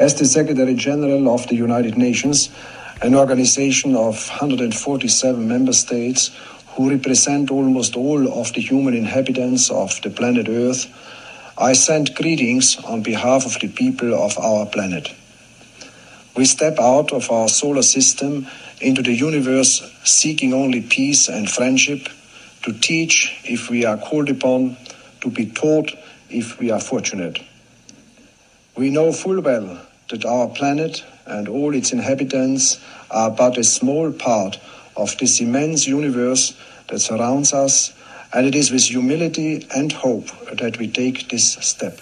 As the Secretary General of the United Nations, an organization of 147 member states who represent almost all of the human inhabitants of the planet Earth, I send greetings on behalf of the people of our planet. We step out of our solar system into the universe seeking only peace and friendship, to teach if we are called upon, to be taught if we are fortunate. We know full well that our planet and all its inhabitants are but a small part of this immense universe that surrounds us and it is with humility and hope that we take this step.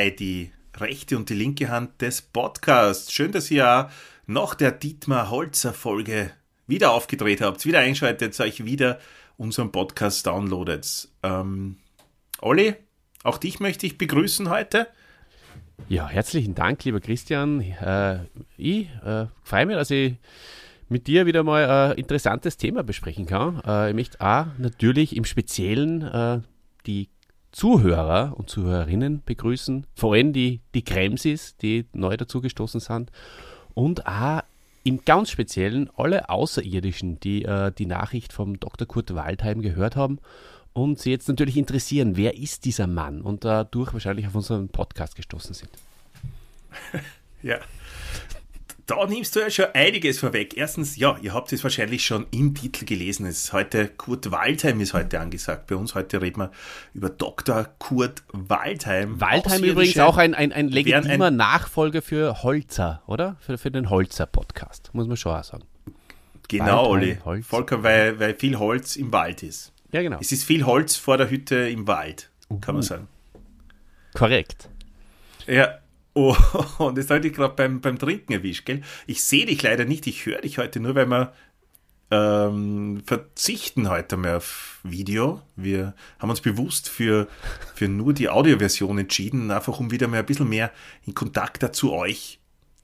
Bei die rechte und die linke Hand des Podcasts. Schön, dass ihr nach der Dietmar Holzer Folge wieder aufgedreht habt, wieder einschaltet, euch wieder unseren Podcast downloadet. Ähm, Olli, auch dich möchte ich begrüßen heute. Ja, herzlichen Dank, lieber Christian. Äh, ich äh, freue mich, dass ich mit dir wieder mal ein interessantes Thema besprechen kann. Äh, ich möchte auch natürlich im Speziellen äh, die Zuhörer und Zuhörerinnen begrüßen, vor allem die, die Kremsis, die neu dazugestoßen sind und auch im ganz Speziellen alle Außerirdischen, die äh, die Nachricht vom Dr. Kurt Waldheim gehört haben und sie jetzt natürlich interessieren, wer ist dieser Mann und dadurch wahrscheinlich auf unseren Podcast gestoßen sind. ja, da nimmst du ja schon einiges vorweg. Erstens, ja, ihr habt es wahrscheinlich schon im Titel gelesen. Es ist heute Kurt Waldheim ist heute angesagt. Bei uns heute reden wir über Dr. Kurt Waldheim. Waldheim übrigens auch ein, ein, ein legitimer ein Nachfolger für Holzer, oder? Für, für den Holzer-Podcast, muss man schon auch sagen. Genau, Olli. Volker, weil, weil viel Holz im Wald ist. Ja, genau. Es ist viel Holz vor der Hütte im Wald, kann man sagen. Korrekt. Ja, Oh, und das habe ich gerade beim, beim Trinken erwischt, gell? Ich sehe dich leider nicht, ich höre dich heute nur, weil wir ähm, verzichten heute mal auf Video. Wir haben uns bewusst für, für nur die Audioversion entschieden, einfach um wieder mal ein bisschen mehr in Kontakt zu euch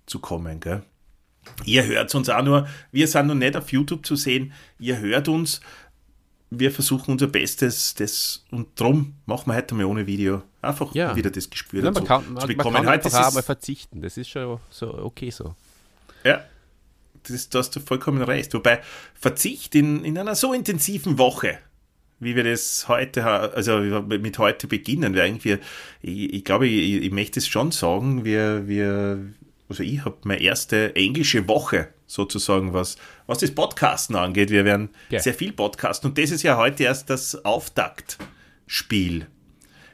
zu kommen, gell? Ihr hört uns auch nur, wir sind noch nicht auf YouTube zu sehen, ihr hört uns wir versuchen unser Bestes das, und darum machen wir heute mal ohne Video einfach ja. wieder das Gespür ja, dazu man kann, man, zu bekommen. Man kann heute einfach mal verzichten, das ist schon so okay so. Ja, das, da hast du vollkommen recht. Wobei Verzicht in, in einer so intensiven Woche, wie wir das heute, also mit heute beginnen, wir irgendwie, ich, ich glaube, ich, ich möchte es schon sagen, wir, wir, also ich habe meine erste englische Woche sozusagen, was, was das Podcasten angeht. Wir werden ja. sehr viel podcasten und das ist ja heute erst das Auftaktspiel.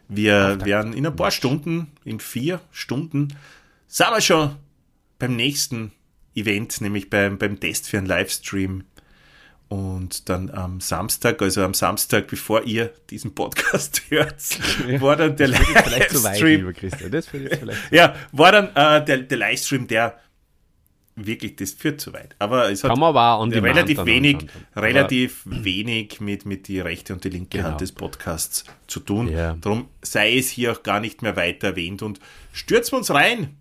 Wir Auftakt. werden in ein paar Stunden, in vier Stunden, sind wir schon beim nächsten Event, nämlich beim, beim Test für einen Livestream. Und dann am Samstag, also am Samstag, bevor ihr diesen Podcast hört, war dann der Livestream. ja, war dann äh, der, der Livestream, der wirklich, das führt zu weit. Aber es hat aber relativ wenig, relativ wenig mit, mit die rechte und die linke genau. Hand des Podcasts zu tun. Ja. Darum sei es hier auch gar nicht mehr weiter erwähnt und stürzen wir uns rein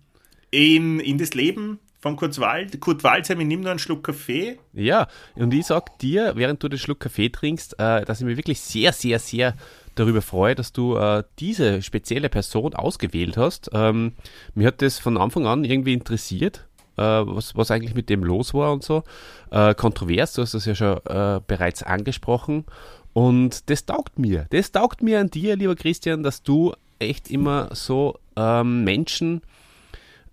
in, in das Leben von Kurt, Wald, Kurt Waldsheim, ich nehme nur einen Schluck Kaffee. Ja, und ich sag dir, während du den Schluck Kaffee trinkst, äh, dass ich mich wirklich sehr, sehr, sehr darüber freue, dass du äh, diese spezielle Person ausgewählt hast. Ähm, mir hat das von Anfang an irgendwie interessiert äh, was, was eigentlich mit dem los war und so. Äh, kontrovers, du hast das ja schon äh, bereits angesprochen. Und das taugt mir. Das taugt mir an dir, lieber Christian, dass du echt immer so ähm, Menschen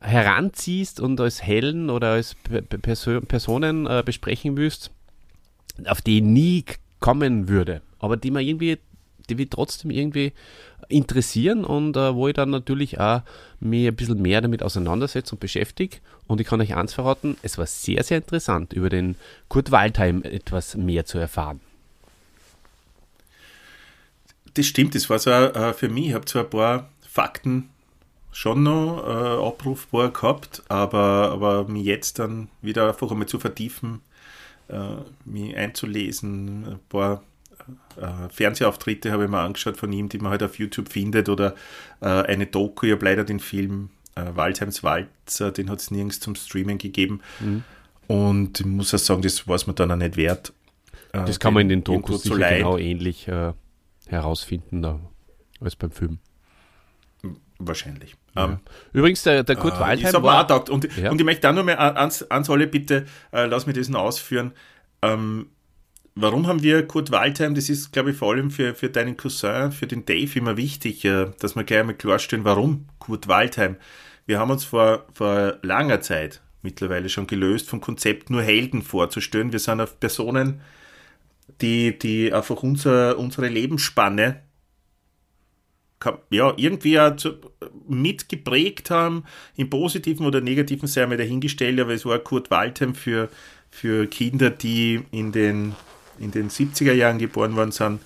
heranziehst und als Hellen oder als Perso Personen äh, besprechen willst, auf die nie kommen würde, aber die man irgendwie die mich trotzdem irgendwie interessieren und äh, wo ich dann natürlich auch mich ein bisschen mehr damit auseinandersetze und beschäftige. Und ich kann euch eins verraten, es war sehr, sehr interessant, über den Kurt Waldheim etwas mehr zu erfahren. Das stimmt, das war so äh, für mich. Ich habe zwar ein paar Fakten schon noch äh, abrufbar gehabt, aber, aber mich jetzt dann wieder einfach einmal zu vertiefen, äh, mich einzulesen, ein paar äh, Fernsehauftritte habe ich mir angeschaut von ihm, die man halt auf YouTube findet oder äh, eine Doku, ich habe leider den Film äh, Waldheims Walzer, den hat es nirgends zum Streamen gegeben mhm. und ich muss auch sagen, das war es mir dann auch nicht wert. Äh, das kann man in den Dokus sicher genau ähnlich äh, herausfinden da, als beim Film. Wahrscheinlich. Ja. Um, ähm, Übrigens, der, der Kurt äh, Waldheim war... Und, ja. und ich möchte auch noch mal ans, ans alle bitte, äh, lass mich das noch ausführen. Ähm, warum haben wir Kurt Waldheim? Das ist, glaube ich, vor allem für, für deinen Cousin, für den Dave immer wichtig, äh, dass wir gleich einmal klarstellen, warum Kurt Waldheim. Wir haben uns vor, vor langer Zeit mittlerweile schon gelöst, vom Konzept nur Helden vorzustellen. Wir sind auf Personen, die, die einfach unser, unsere Lebensspanne ja, irgendwie mitgeprägt haben, im positiven oder negativen sei mal dahingestellt, aber es war Kurt Waldheim für, für Kinder, die in den, in den 70er Jahren geboren worden sind,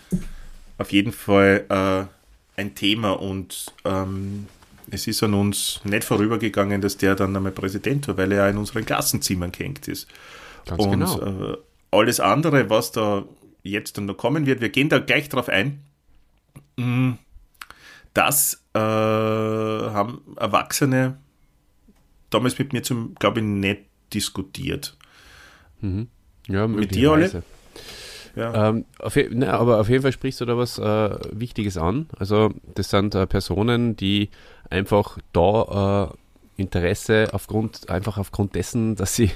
auf jeden Fall äh, ein Thema und ähm, es ist an uns nicht vorübergegangen, dass der dann einmal Präsident war, weil er ja in unseren Klassenzimmern gehängt ist. Ganz und genau. äh, alles andere, was da jetzt dann noch kommen wird, wir gehen da gleich drauf ein. Mm, das äh, haben Erwachsene damals mit mir zum, glaube ich, nicht diskutiert. Mhm. Ja, mit dir alle? Ja. Ähm, auf, ne, aber auf jeden Fall sprichst du da was äh, Wichtiges an. Also das sind äh, Personen, die einfach da äh, Interesse aufgrund, einfach aufgrund dessen, dass sie,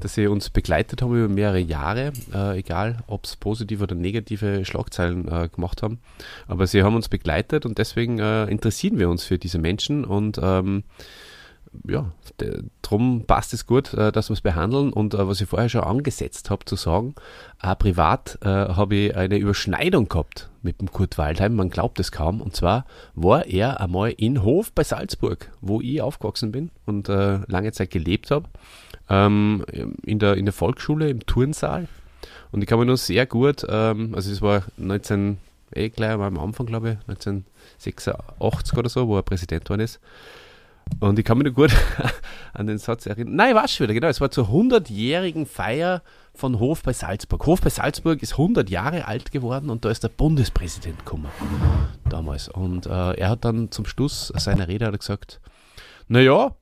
dass sie uns begleitet haben über mehrere Jahre, äh, egal ob es positive oder negative Schlagzeilen äh, gemacht haben. Aber sie haben uns begleitet und deswegen äh, interessieren wir uns für diese Menschen und ähm, ja, darum passt es gut, äh, dass wir es behandeln. Und äh, was ich vorher schon angesetzt habe zu sagen, auch privat äh, habe ich eine Überschneidung gehabt mit dem Kurt Waldheim. Man glaubt es kaum. Und zwar war er einmal in Hof bei Salzburg, wo ich aufgewachsen bin und äh, lange Zeit gelebt habe, ähm, in, der, in der Volksschule im Turnsaal. Und ich kann mich noch sehr gut, ähm, also es war 19, eh gleich am Anfang, glaube ich, 1986 oder so, wo er Präsident geworden ist. Und ich kann mich noch gut an den Satz erinnern. Nein, war schon wieder, genau. Es war zur 100-jährigen Feier von Hof bei Salzburg. Hof bei Salzburg ist 100 Jahre alt geworden und da ist der Bundespräsident gekommen damals. Und äh, er hat dann zum Schluss seiner Rede hat gesagt, naja,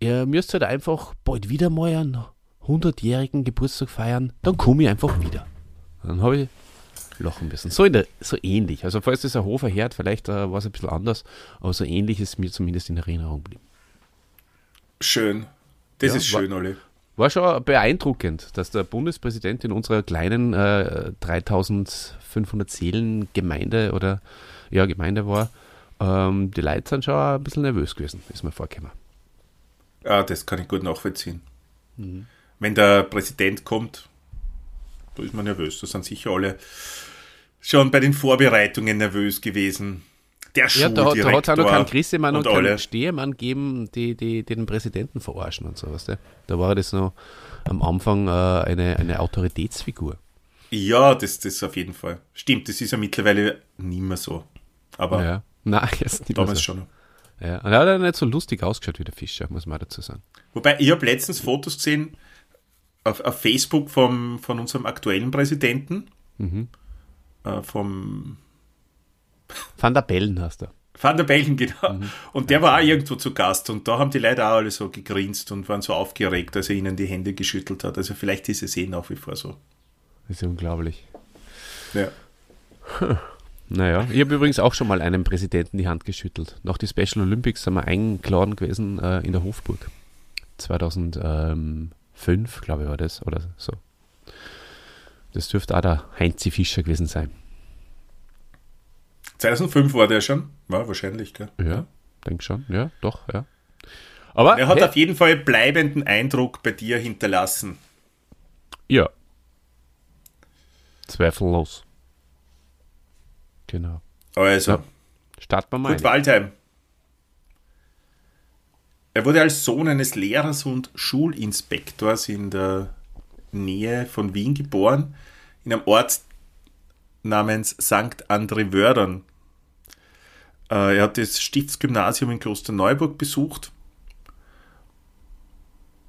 ihr müsst halt einfach bald wieder mal einen 100-jährigen Geburtstag feiern, dann komme ich einfach wieder. dann habe ich lachen müssen. So, der, so ähnlich. Also falls das ein Hofer hört, vielleicht äh, war es ein bisschen anders, aber so ähnlich ist mir zumindest in Erinnerung geblieben. Schön. Das ja, ist schön, war, Olli. War schon beeindruckend, dass der Bundespräsident in unserer kleinen äh, 3500 Seelen Gemeinde oder ja, Gemeinde war. Ähm, die Leute sind schon ein bisschen nervös gewesen, ist mir vorgekommen. Ja, das kann ich gut nachvollziehen. Mhm. Wenn der Präsident kommt, da ist man nervös. Da sind sicher alle schon bei den Vorbereitungen nervös gewesen. Der ja, da, da hat es auch noch keinen Grissemann und, und keinen Stehemann gegeben, die, die, die, den Präsidenten verarschen und sowas. Da war das noch am Anfang äh, eine, eine Autoritätsfigur. Ja, das, das auf jeden Fall. Stimmt, das ist ja mittlerweile nicht mehr so. Aber ja. Nein, jetzt nicht damals so. schon. Ja, und er hat ja nicht so lustig ausgeschaut wie der Fischer, muss man dazu sagen. Wobei, ich habe letztens Fotos gesehen auf, auf Facebook vom, von unserem aktuellen Präsidenten. Mhm. Äh, vom Van der Bellen hast du. Van der Bellen, genau. Mhm. Und der war auch irgendwo zu Gast und da haben die Leute auch alle so gegrinst und waren so aufgeregt, als er ihnen die Hände geschüttelt hat. Also vielleicht ist es eh nach wie vor so. Das ist unglaublich. Ja. Naja, ich habe übrigens auch schon mal einem Präsidenten die Hand geschüttelt. Nach die Special Olympics sind wir eingeladen gewesen äh, in der Hofburg. 2005, glaube ich, war das oder so. Das dürfte auch der Heinzi Fischer gewesen sein. 2005 war der schon? War wahrscheinlich, gell? Ja, denke schon. Ja, doch, ja. Aber er hat hey, auf jeden Fall bleibenden Eindruck bei dir hinterlassen. Ja. Zweifellos. Genau. Also, Ja. Starten wir mal. Kurt Waldheim. Er wurde als Sohn eines Lehrers und Schulinspektors in der Nähe von Wien geboren, in einem Ort namens St. André Wördern. Äh, Er hat das Stiftsgymnasium in Klosterneuburg besucht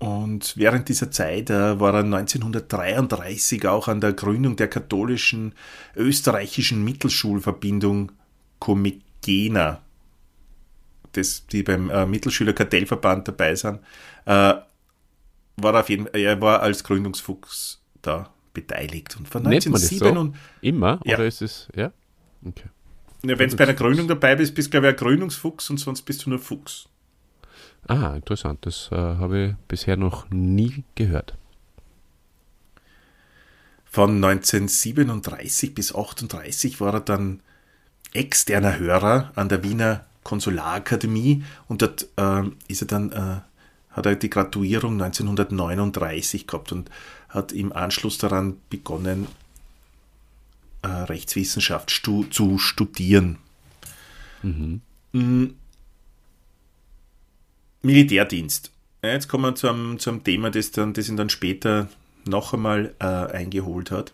und während dieser Zeit äh, war er 1933 auch an der Gründung der katholischen österreichischen Mittelschulverbindung Comegena, das, die beim äh, Mittelschülerkartellverband dabei sind, war er, auf jeden, er war als Gründungsfuchs da beteiligt. Und von Nennt man das 1907 so? und Immer? Ja. Oder ist es, ja? Okay. ja, wenn du bei der Gründung dabei bist, bist du glaube ich ein Gründungsfuchs und sonst bist du nur Fuchs. Ah, interessant. Das äh, habe ich bisher noch nie gehört. Von 1937 bis 38 war er dann externer Hörer an der Wiener Konsularakademie und dort ähm, ist er dann, äh, hat er die Graduierung 1939 gehabt und hat im Anschluss daran begonnen, äh, Rechtswissenschaft stu zu studieren. Mm. Militärdienst. Ja, jetzt kommen wir zum, zum Thema, das, dann, das ihn dann später noch einmal äh, eingeholt hat.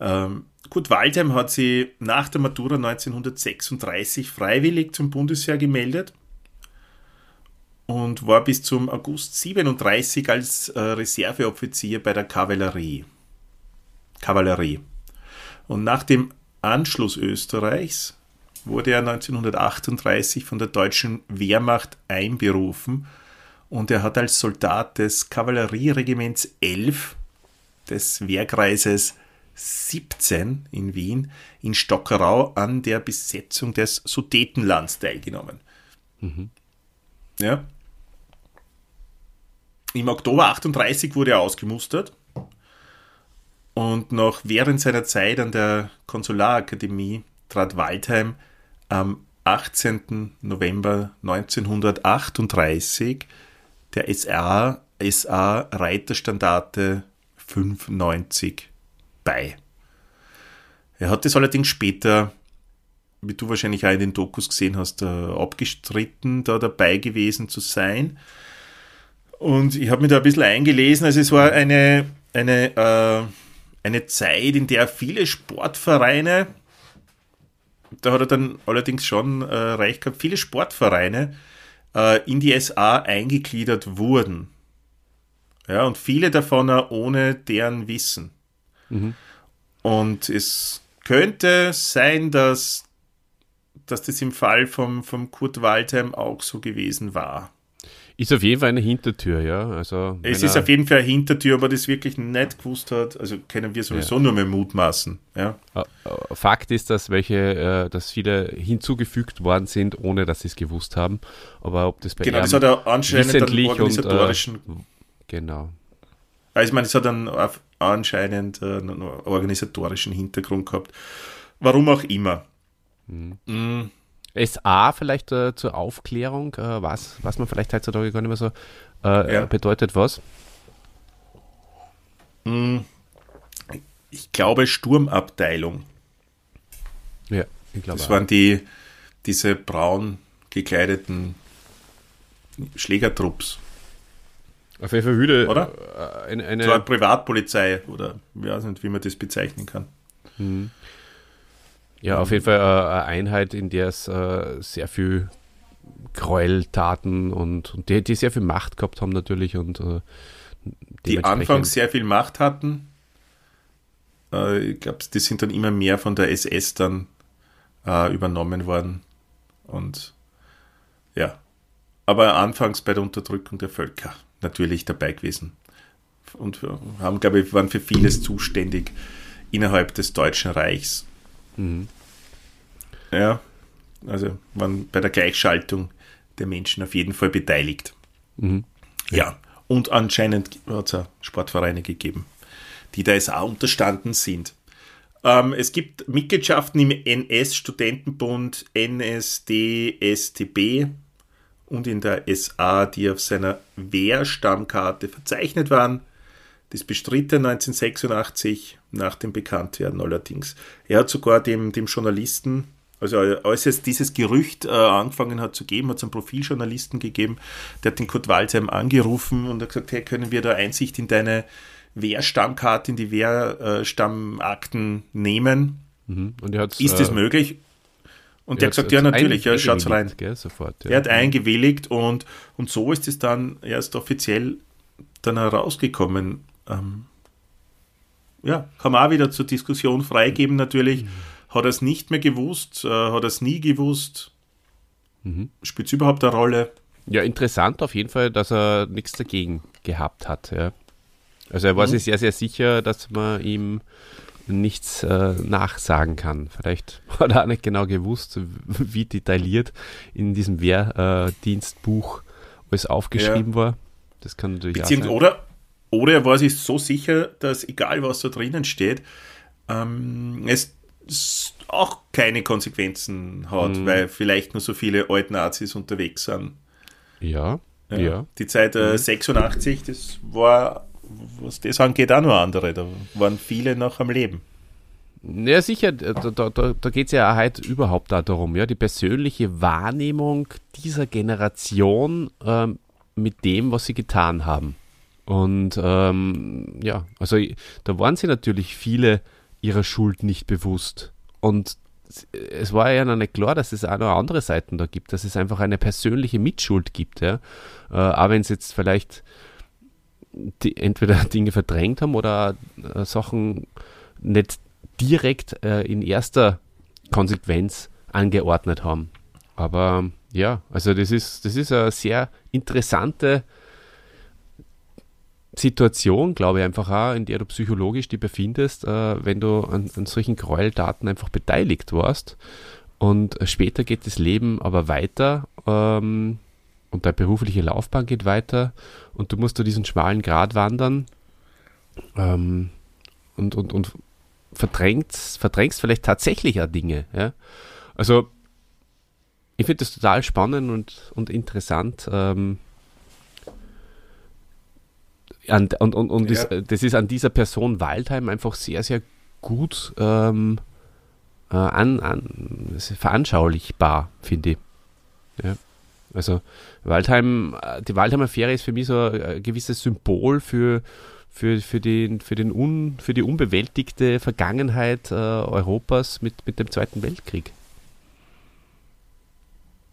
Ähm, Kurt Waldheim hat sie nach der Matura 1936 freiwillig zum Bundesheer gemeldet und war bis zum August 37 als äh, Reserveoffizier bei der Kavallerie. Kavallerie. Und nach dem Anschluss Österreichs wurde er 1938 von der deutschen Wehrmacht einberufen und er hat als Soldat des Kavallerieregiments 11 des Wehrkreises 17 in Wien in Stockerau an der Besetzung des Sudetenlands teilgenommen. Ja. Im Oktober 38 wurde er ausgemustert und noch während seiner Zeit an der Konsularakademie trat Waldheim am 18. November 1938 der SA, SA Reiterstandarte 95 bei. Er hat es allerdings später, wie du wahrscheinlich auch in den Dokus gesehen hast, äh, abgestritten, da dabei gewesen zu sein. Und ich habe mich da ein bisschen eingelesen. Also es war eine, eine, äh, eine Zeit, in der viele Sportvereine, da hat er dann allerdings schon äh, recht gehabt, viele Sportvereine äh, in die SA eingegliedert wurden. Ja, und viele davon auch ohne deren Wissen. Und es könnte sein, dass, dass das im Fall vom, vom Kurt Waldheim auch so gewesen war. Ist auf jeden Fall eine Hintertür, ja. Also, Es ist auf jeden Fall eine Hintertür, aber das wirklich nicht gewusst hat, also können wir sowieso nur mehr mutmaßen. Ja. Äh, äh, Fakt ist, dass welche, äh, dass viele hinzugefügt worden sind, ohne dass sie es gewusst haben. Aber ob das bei Genau, das hat er anscheinend einen wissentlich und, organisatorischen, äh, genau. also ich meine, es hat einen anscheinend einen organisatorischen Hintergrund gehabt. Warum auch immer. Mm. SA vielleicht äh, zur Aufklärung, äh, was, was man vielleicht heutzutage gar nicht mehr so äh, Ja. bedeutet, was? Ich glaube Sturmabteilung. Ja, ich glaube. Das auch. waren die, diese braun gekleideten Schlägertrupps. Auf jeden Fall würde Oder? äh, eine, eine So eine Privatpolizei oder ich weiß nicht, wie man das bezeichnen kann. Ja, auf jeden Fall äh, eine Einheit, in der es äh, sehr viel Gräueltaten und, und die, die sehr viel Macht gehabt haben natürlich und äh, Die anfangs sehr viel Macht hatten. Ich glaube, die sind dann immer mehr von der SS dann übernommen worden. Und ja, aber anfangs bei der Unterdrückung der Völker natürlich dabei gewesen. Und haben, glaube ich, waren für vieles zuständig innerhalb des Deutschen Reichs. Ja, also waren bei der Gleichschaltung der Menschen auf jeden Fall beteiligt. Ja, und anscheinend hat es auch Sportvereine gegeben, die da SA unterstanden sind. Ähm, es gibt Mitgliedschaften im NS-Studentenbund, NSD, STB und in der SA, die auf seiner Wehrstammkarte verzeichnet waren. Das bestritt er 1986 nach dem Bekanntwerden allerdings. Er hat sogar dem, dem Journalisten Also als es dieses Gerücht äh, angefangen hat zu geben, hat es einen Profiljournalisten gegeben, der hat den Kurt Waldheim angerufen und hat gesagt, hey, können wir da Einsicht in deine Wehrstammkarte, in die Wehrstammakten nehmen? Mhm. Ist das äh, möglich? Und der hat gesagt, ja, natürlich, ja, schaut's rein. Gell, sofort, ja. Er hat eingewilligt und, und so ist es dann erst offiziell dann herausgekommen. Ähm, ja, kann man auch wieder zur Diskussion freigeben, natürlich. Mhm. Hat er es nicht mehr gewusst? Äh, hat er es nie gewusst? Mhm. Spielt es überhaupt eine Rolle? Ja, interessant auf jeden Fall, dass er nichts dagegen gehabt hat. Ja. Also er war mhm. sich sehr, sehr sicher, dass man ihm nichts äh, nachsagen kann. Vielleicht hat er auch nicht genau gewusst, wie detailliert in diesem Wehrdienstbuch alles aufgeschrieben ja. war. Das kann natürlich Beziehungs auch sein. Oder, oder er war sich so sicher, dass egal was da drinnen steht, ähm, es auch keine Konsequenzen hat, mhm. weil vielleicht nur so viele Altnazis unterwegs sind. Ja, ja. ja. Die Zeit äh, mhm. 86, das war was das angeht, auch noch andere. Da waren viele noch am Leben. Ja, sicher, da, da, da geht es ja heute überhaupt darum, ja, die persönliche Wahrnehmung dieser Generation ähm, mit dem, was sie getan haben. Und ähm, ja, also da waren sie natürlich viele ihrer Schuld nicht bewusst. Und es war ja noch nicht klar, dass es auch noch andere Seiten da gibt, dass es einfach eine persönliche Mitschuld gibt, ja. Äh, auch wenn es jetzt vielleicht die entweder Dinge verdrängt haben oder äh, Sachen nicht direkt äh, in erster Konsequenz angeordnet haben. Aber ja, also das ist, das ist eine sehr interessante Situation, glaube ich, einfach auch, in der du psychologisch dich befindest, äh, wenn du an, an solchen Gräueltaten einfach beteiligt warst. Und später geht das Leben aber weiter. Ähm, und deine berufliche Laufbahn geht weiter und du musst da diesen schmalen Grat wandern ähm, und, und, und verdrängst, verdrängst vielleicht tatsächlich auch Dinge. Ja? Also ich finde das total spannend und, und interessant. Ähm, an, und und, und ja. das, das, ist an dieser Person Waldheim einfach sehr, sehr gut ähm, äh, an, an, veranschaulichbar, finde ich. Ja. Also Waldheim, die Waldheimer Fähre ist für mich so ein gewisses Symbol für, für, für, den, für, den un, für die unbewältigte Vergangenheit äh, Europas mit, mit dem Zweiten Weltkrieg.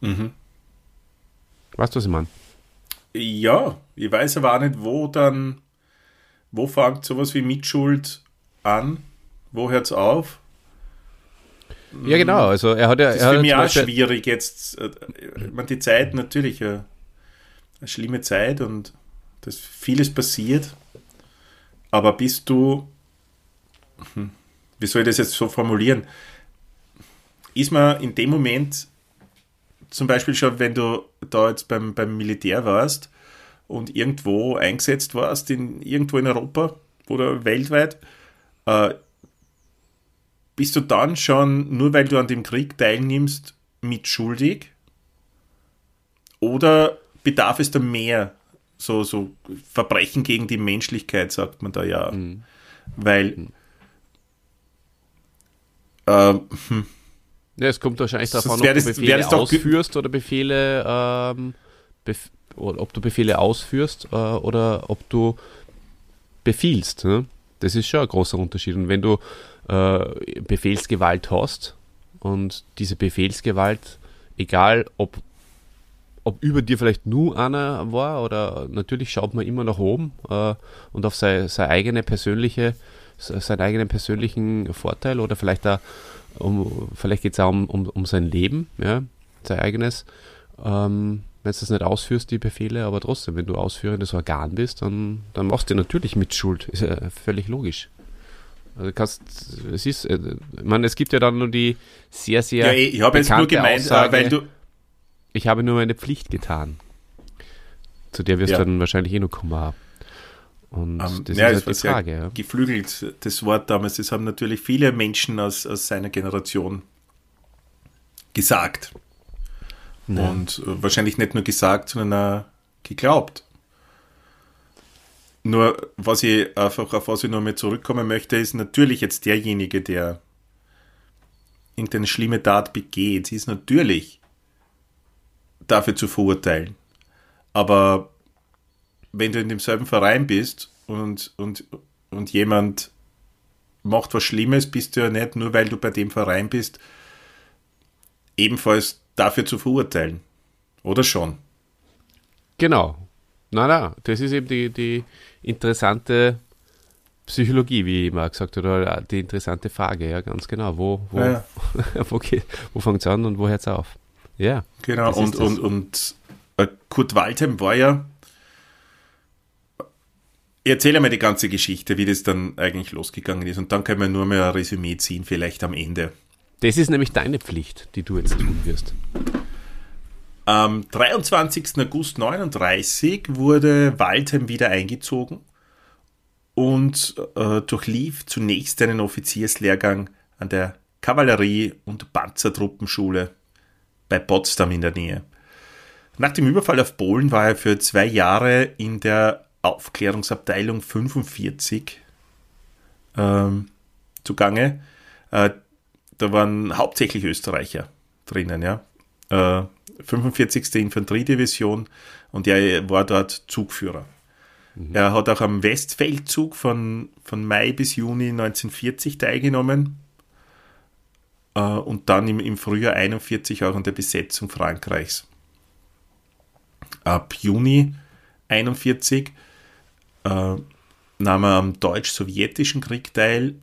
Mhm. Weißt du, was ich meine? Ja, ich weiß aber auch nicht, wo dann, wo fängt sowas wie Mitschuld an? Wo hört es auf? Ja, genau. Also er hat ja. Das ist für mich auch schwierig jetzt. Äh, ich meine, die Zeit natürlich eine, eine schlimme Zeit und das vieles passiert. Aber bist du, hm, wie soll ich das jetzt so formulieren? Ist man in dem Moment, zum Beispiel schon, wenn du da jetzt beim, beim Militär warst und irgendwo eingesetzt warst, in, irgendwo in Europa oder weltweit, äh, bist du dann schon, nur weil du an dem Krieg teilnimmst, mitschuldig? Oder bedarf es da mehr? So, so Verbrechen gegen die Menschlichkeit, sagt man da ja. Mhm. Weil. Mhm. Äh, hm. Ja, es kommt wahrscheinlich darauf an, ob du Befehle ausführst oder Befehle, ähm, bef oder ob du Befehle ausführst äh, oder ob du befiehlst. Ne? Das ist schon ein großer Unterschied. Und wenn du äh, Befehlsgewalt hast und diese Befehlsgewalt, egal ob, ob über dir vielleicht nur einer war oder natürlich schaut man immer nach oben äh, und auf seine, seine eigene persönliche, seinen eigenen persönlichen Vorteil oder vielleicht auch um, vielleicht geht es auch um, um, um sein Leben, ja, sein eigenes. Ähm, wenn du das nicht ausführst, die Befehle, aber trotzdem, wenn du ausführendes Organ bist, dann, dann machst du natürlich mit Schuld. Ist ja völlig logisch. Also kannst, es ist, äh, ich meine, es gibt ja dann nur die sehr, sehr. Ja, ich habe jetzt nur gemeint, äh, Aussage, weil du. Ich habe nur meine Pflicht getan. Zu der wirst ja. du dann wahrscheinlich eh noch kommen haben. Und um, das ja, ist halt die Frage. Ja. Geflügelt, das Wort damals. Das haben natürlich viele Menschen aus, aus seiner Generation gesagt. Ja. Und äh, wahrscheinlich nicht nur gesagt, sondern auch geglaubt. Nur, was ich einfach, auf was ich noch mal zurückkommen möchte, ist natürlich jetzt derjenige, der irgendeine schlimme Tat begeht, ist natürlich dafür zu verurteilen. Aber wenn du in demselben Verein bist und, und, und jemand macht was Schlimmes, bist du ja nicht, nur weil du bei dem Verein bist, ebenfalls dafür zu verurteilen. Oder schon? Genau. Na, na, das ist eben die, die interessante Psychologie, wie ich immer gesagt habe, oder die interessante Frage, ja, ganz genau. Wo, wo, ja, ja. wo, wo fängt es an und wo hört es auf? Ja. Genau, und, und, und äh, Kurt Waldheim war ja. Ich erzähle mal die ganze Geschichte, wie das dann eigentlich losgegangen ist, und dann können wir nur mal ein Resümee ziehen, vielleicht am Ende. Das ist nämlich deine Pflicht, die du jetzt tun wirst. Am 23. August 1939 wurde Waldheim wieder eingezogen und äh, durchlief zunächst einen Offizierslehrgang an der Kavallerie- und Panzertruppenschule bei Potsdam in der Nähe. Nach dem Überfall auf Polen war er für zwei Jahre in der Aufklärungsabteilung 45 ähm, zugange. Äh, da waren hauptsächlich Österreicher drinnen, ja. Äh, 45. Infanteriedivision und er war dort Zugführer. Mhm. Er hat auch am Westfeldzug von, von Mai bis Juni 1940 teilgenommen äh, und dann im, im Frühjahr 41 auch an der Besetzung Frankreichs. Ab Juni 41 äh, nahm er am deutsch-sowjetischen Krieg teil,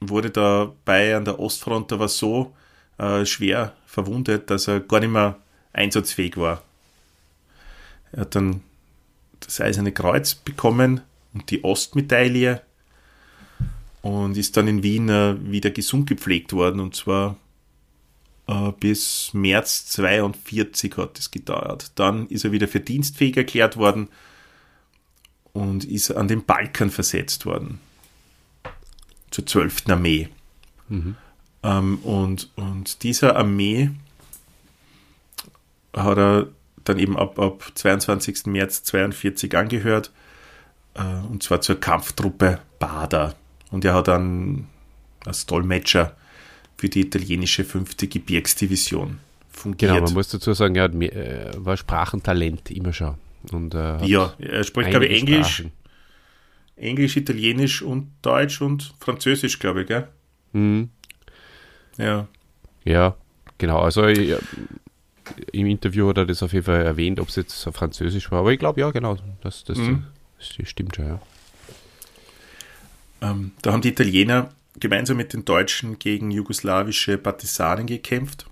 wurde dabei an der Ostfront aber so äh, schwer verwundet, dass er gar nicht mehr einsatzfähig war. Er hat dann das Eiserne Kreuz bekommen und die Ostmedaille und ist dann in Wien äh, wieder gesund gepflegt worden und zwar äh, bis März 42 hat es gedauert. Dann ist er wieder für dienstfähig erklärt worden und ist an den Balkan versetzt worden zur 12. Armee. Mhm. Ähm, und, und dieser Armee hat er dann eben ab, ab 22. März 42 angehört, äh, und zwar zur Kampftruppe Bader. Und er hat dann als Dolmetscher für die italienische 5. Gebirgsdivision fungiert. Genau, man muss dazu sagen, er hat, äh, war Sprachentalent immer schon. Und, äh, ja, er spricht, glaube ich, Englisch, Englisch, Italienisch und Deutsch und Französisch, glaube ich, gell? Mhm. Ja. Ja, genau. Also ich, im Interview hat er das auf jeden Fall erwähnt, ob es jetzt auf Französisch war. Aber ich glaube, ja, genau, das, das, mhm. das, stimmt schon, ja. Ähm, da haben die Italiener gemeinsam mit den Deutschen gegen jugoslawische Partisanen gekämpft.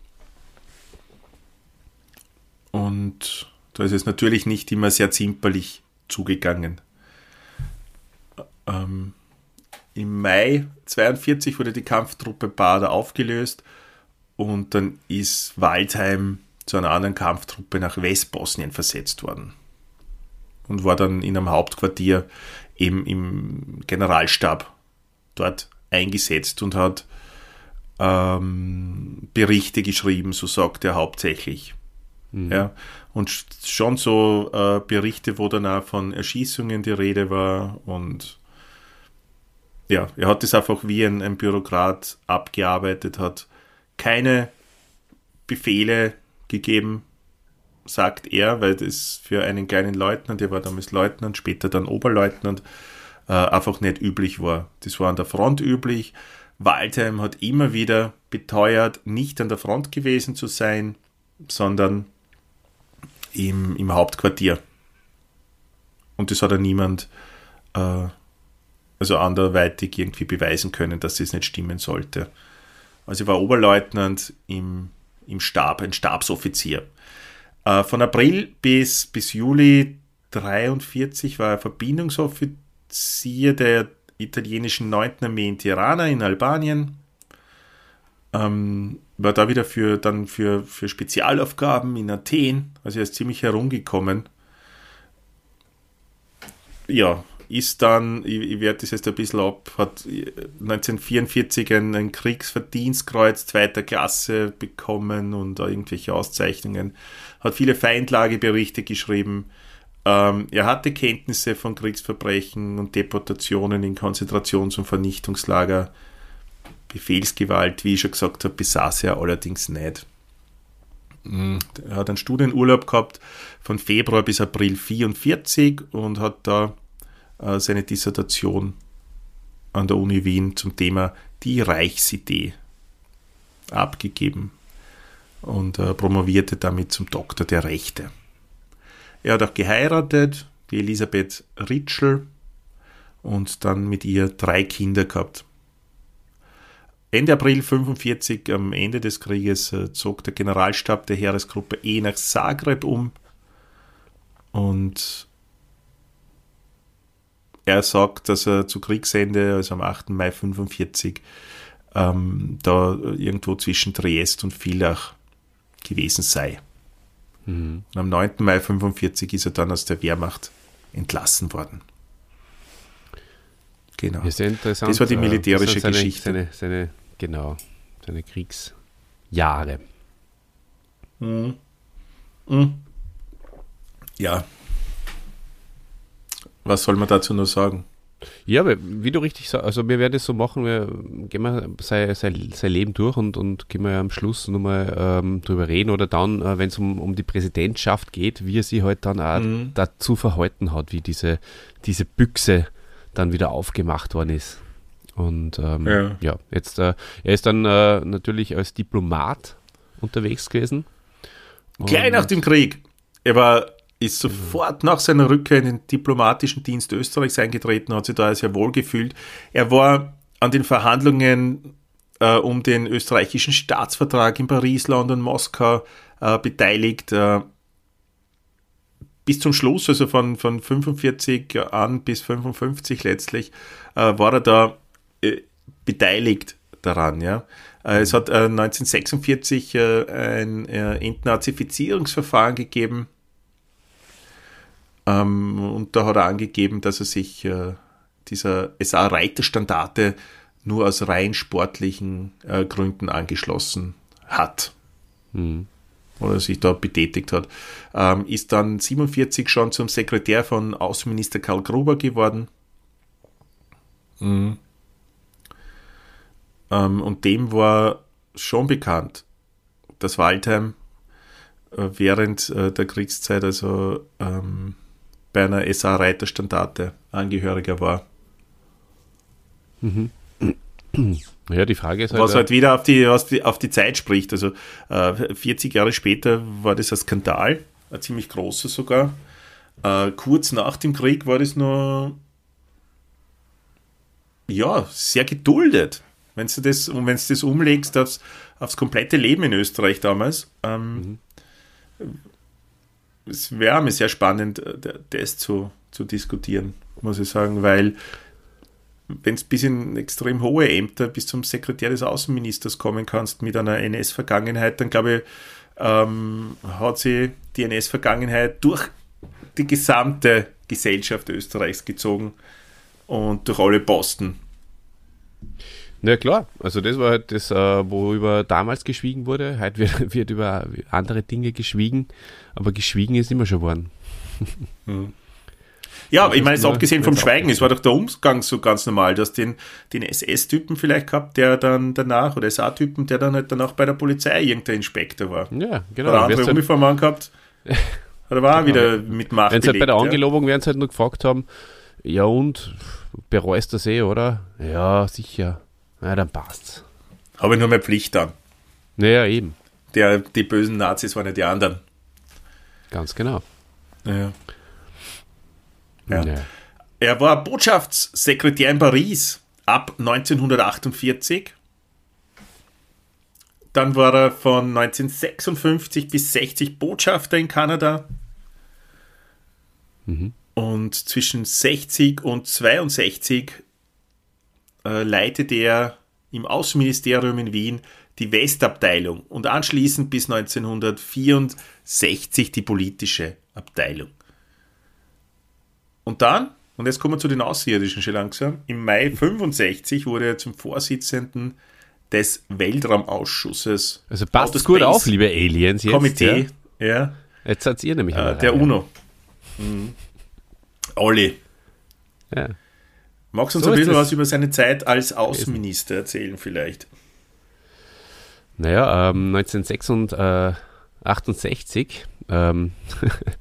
Und da ist es natürlich nicht immer sehr zimperlich zugegangen. Ähm, Im Mai 1942 wurde die Kampftruppe Bader aufgelöst und dann ist Waldheim zu einer anderen Kampftruppe nach Westbosnien versetzt worden und war dann in einem Hauptquartier eben im Generalstab dort eingesetzt und hat ähm, Berichte geschrieben, so sagt er hauptsächlich. Mhm. Ja, und schon so äh, Berichte, wo dann auch von Erschießungen die Rede war und ja, er hat das einfach wie ein, ein Bürokrat abgearbeitet, hat keine Befehle gegeben, sagt er, weil das für einen kleinen Leutnant, der war damals Leutnant, später dann Oberleutnant, äh, einfach nicht üblich war. Das war an der Front üblich. Waldheim hat immer wieder beteuert, nicht an der Front gewesen zu sein, sondern im, im Hauptquartier. Und das hat er niemand, äh, also anderweitig irgendwie beweisen können, dass das nicht stimmen sollte. Also er war Oberleutnant im im Stab, ein Stabsoffizier. Äh, von April bis, bis Juli 43 war er Verbindungsoffizier der italienischen 9. Armee in Tirana in Albanien. Ähm, war da wieder für, dann für, für Spezialaufgaben in Athen. Also er ist ziemlich herumgekommen. Ja, ist dann, ich, ich werde das jetzt ein bisschen ab, hat 1944 ein, ein Kriegsverdienstkreuz zweiter Klasse bekommen und irgendwelche Auszeichnungen, hat viele Feindlageberichte geschrieben. Ähm, er hatte Kenntnisse von Kriegsverbrechen und Deportationen in Konzentrations- und Vernichtungslager Befehlsgewalt, wie ich schon gesagt habe, besaß er allerdings nicht. Mm, er hat einen Studienurlaub gehabt von Februar bis April 44 und hat da äh, seine Dissertation an der Uni Wien zum Thema die Reichsidee abgegeben und äh, promovierte damit zum Doktor der Rechte. Er hat auch geheiratet, die Elisabeth Ritschel, und dann mit ihr drei Kinder gehabt. Ende April 1945, am Ende des Krieges, äh, zog der Generalstab der Heeresgruppe E nach Zagreb um und er sagt, dass er zu Kriegsende, also am 8. Mai 1945, ähm, da irgendwo zwischen Triest und Villach gewesen sei. Mhm. Am 9. Mai 1945 ist er dann aus der Wehrmacht entlassen worden. Genau. Das, das war die militärische seine, Geschichte. Seine, seine, genau, seine Kriegsjahre. Mhm. Mhm. Ja. Was soll man dazu nur sagen? Ja, wie du richtig sagst, also wir werden es so machen, wir gehen wir sein, sein, sein Leben durch und, und gehen wir am Schluss nochmal ähm, drüber reden oder dann, äh, wenn es um, um die Präsidentschaft geht, wie er sich halt dann auch mhm. dazu verhalten hat, wie diese, diese Büchse dann wieder aufgemacht worden ist. Und ähm, ja. ja. jetzt, äh, er ist dann äh, natürlich als Diplomat unterwegs gewesen. Gleich nach dem Krieg. Er war, ist sofort nach seiner Rückkehr in den diplomatischen Dienst Österreichs eingetreten, hat sich da sehr wohl gefühlt. Er war an den Verhandlungen äh, um den österreichischen Staatsvertrag in Paris, London, Moskau äh, beteiligt. Äh, bis zum Schluss, also von, von 45 an bis 55 letztlich, äh, war er da äh, beteiligt daran. Ja. Äh, es hat 1946 äh, ein äh, Entnazifizierungsverfahren gegeben ähm, und da hat er angegeben, dass er sich dieser SA-Reiterstandarte nur aus rein sportlichen Gründen angeschlossen hat. Mhm oder sich da betätigt hat, ähm, ist dann 47 schon zum Sekretär von Außenminister Karl Gruber geworden. Mhm. Ähm, und dem war schon bekannt, dass Waldheim äh, während äh, der Kriegszeit also ähm, bei einer SA-Reiterstandarte Angehöriger war. Mhm. Ja, die Frage ist halt. Was halt wieder auf die, was die, auf die Zeit spricht. Also äh, 40 Jahre später war das ein Skandal, ein ziemlich großer sogar. Äh, kurz nach dem Krieg war das nur ja, sehr geduldet. Wenn du das, und wenn du das umlegst aufs, aufs komplette Leben in Österreich damals, ähm, mhm. es wäre mir sehr spannend, äh, das zu, zu diskutieren, muss ich sagen, weil wenn es bis in extrem hohe Ämter, bis zum Sekretär des Außenministers kommen kannst mit einer NS-Vergangenheit, dann glaube ich, ähm, hat sie die NS-Vergangenheit durch die gesamte Gesellschaft Österreichs gezogen und durch alle Posten. Na klar, also das war halt das, äh, worüber damals geschwiegen wurde. Heute wird, wird über andere Dinge geschwiegen, aber geschwiegen ist immer schon worden. Mhm. Ja, ich meine, jetzt abgesehen vom Schweigen, es war doch der Umgang so ganz normal, dass den, den SS-Typen vielleicht gehabt, der dann danach, oder SA-Typen, der dann halt danach bei der Polizei irgendein Inspektor war. Ja, genau. Oder andere Uniform angehabt. Oder war genau. wieder mit Macht Wenn sie halt bei der Angelobung, ja. werden sie halt nur gefragt haben, ja und, bereust das eh, oder? Ja, sicher. Ja, dann passt's. Habe ich nur mehr Pflicht an. Naja, eben. Der, die bösen Nazis waren ja die anderen. Ganz genau. Ja. Ja. ja. Er war Botschaftssekretär in Paris ab 1948. Dann war er von 1956 bis 60 Botschafter in Kanada. Mhm. Und zwischen 60 und 62 äh, leitete er im Außenministerium in Wien die Westabteilung und anschließend bis 1964 die politische Abteilung. Und dann, und jetzt kommen wir zu den Außerirdischen schon langsam, im Mai 65 wurde er zum Vorsitzenden des Weltraumausschusses. Also passt es gut auf, liebe Aliens jetzt. Komitee, ja. ja. Jetzt seid ihr nämlich äh, Der UNO. Mhm. Olli. Ja. Magst du uns so ein bisschen was über seine Zeit als Außenminister erzählen vielleicht? Naja, ähm, 1968 ähm,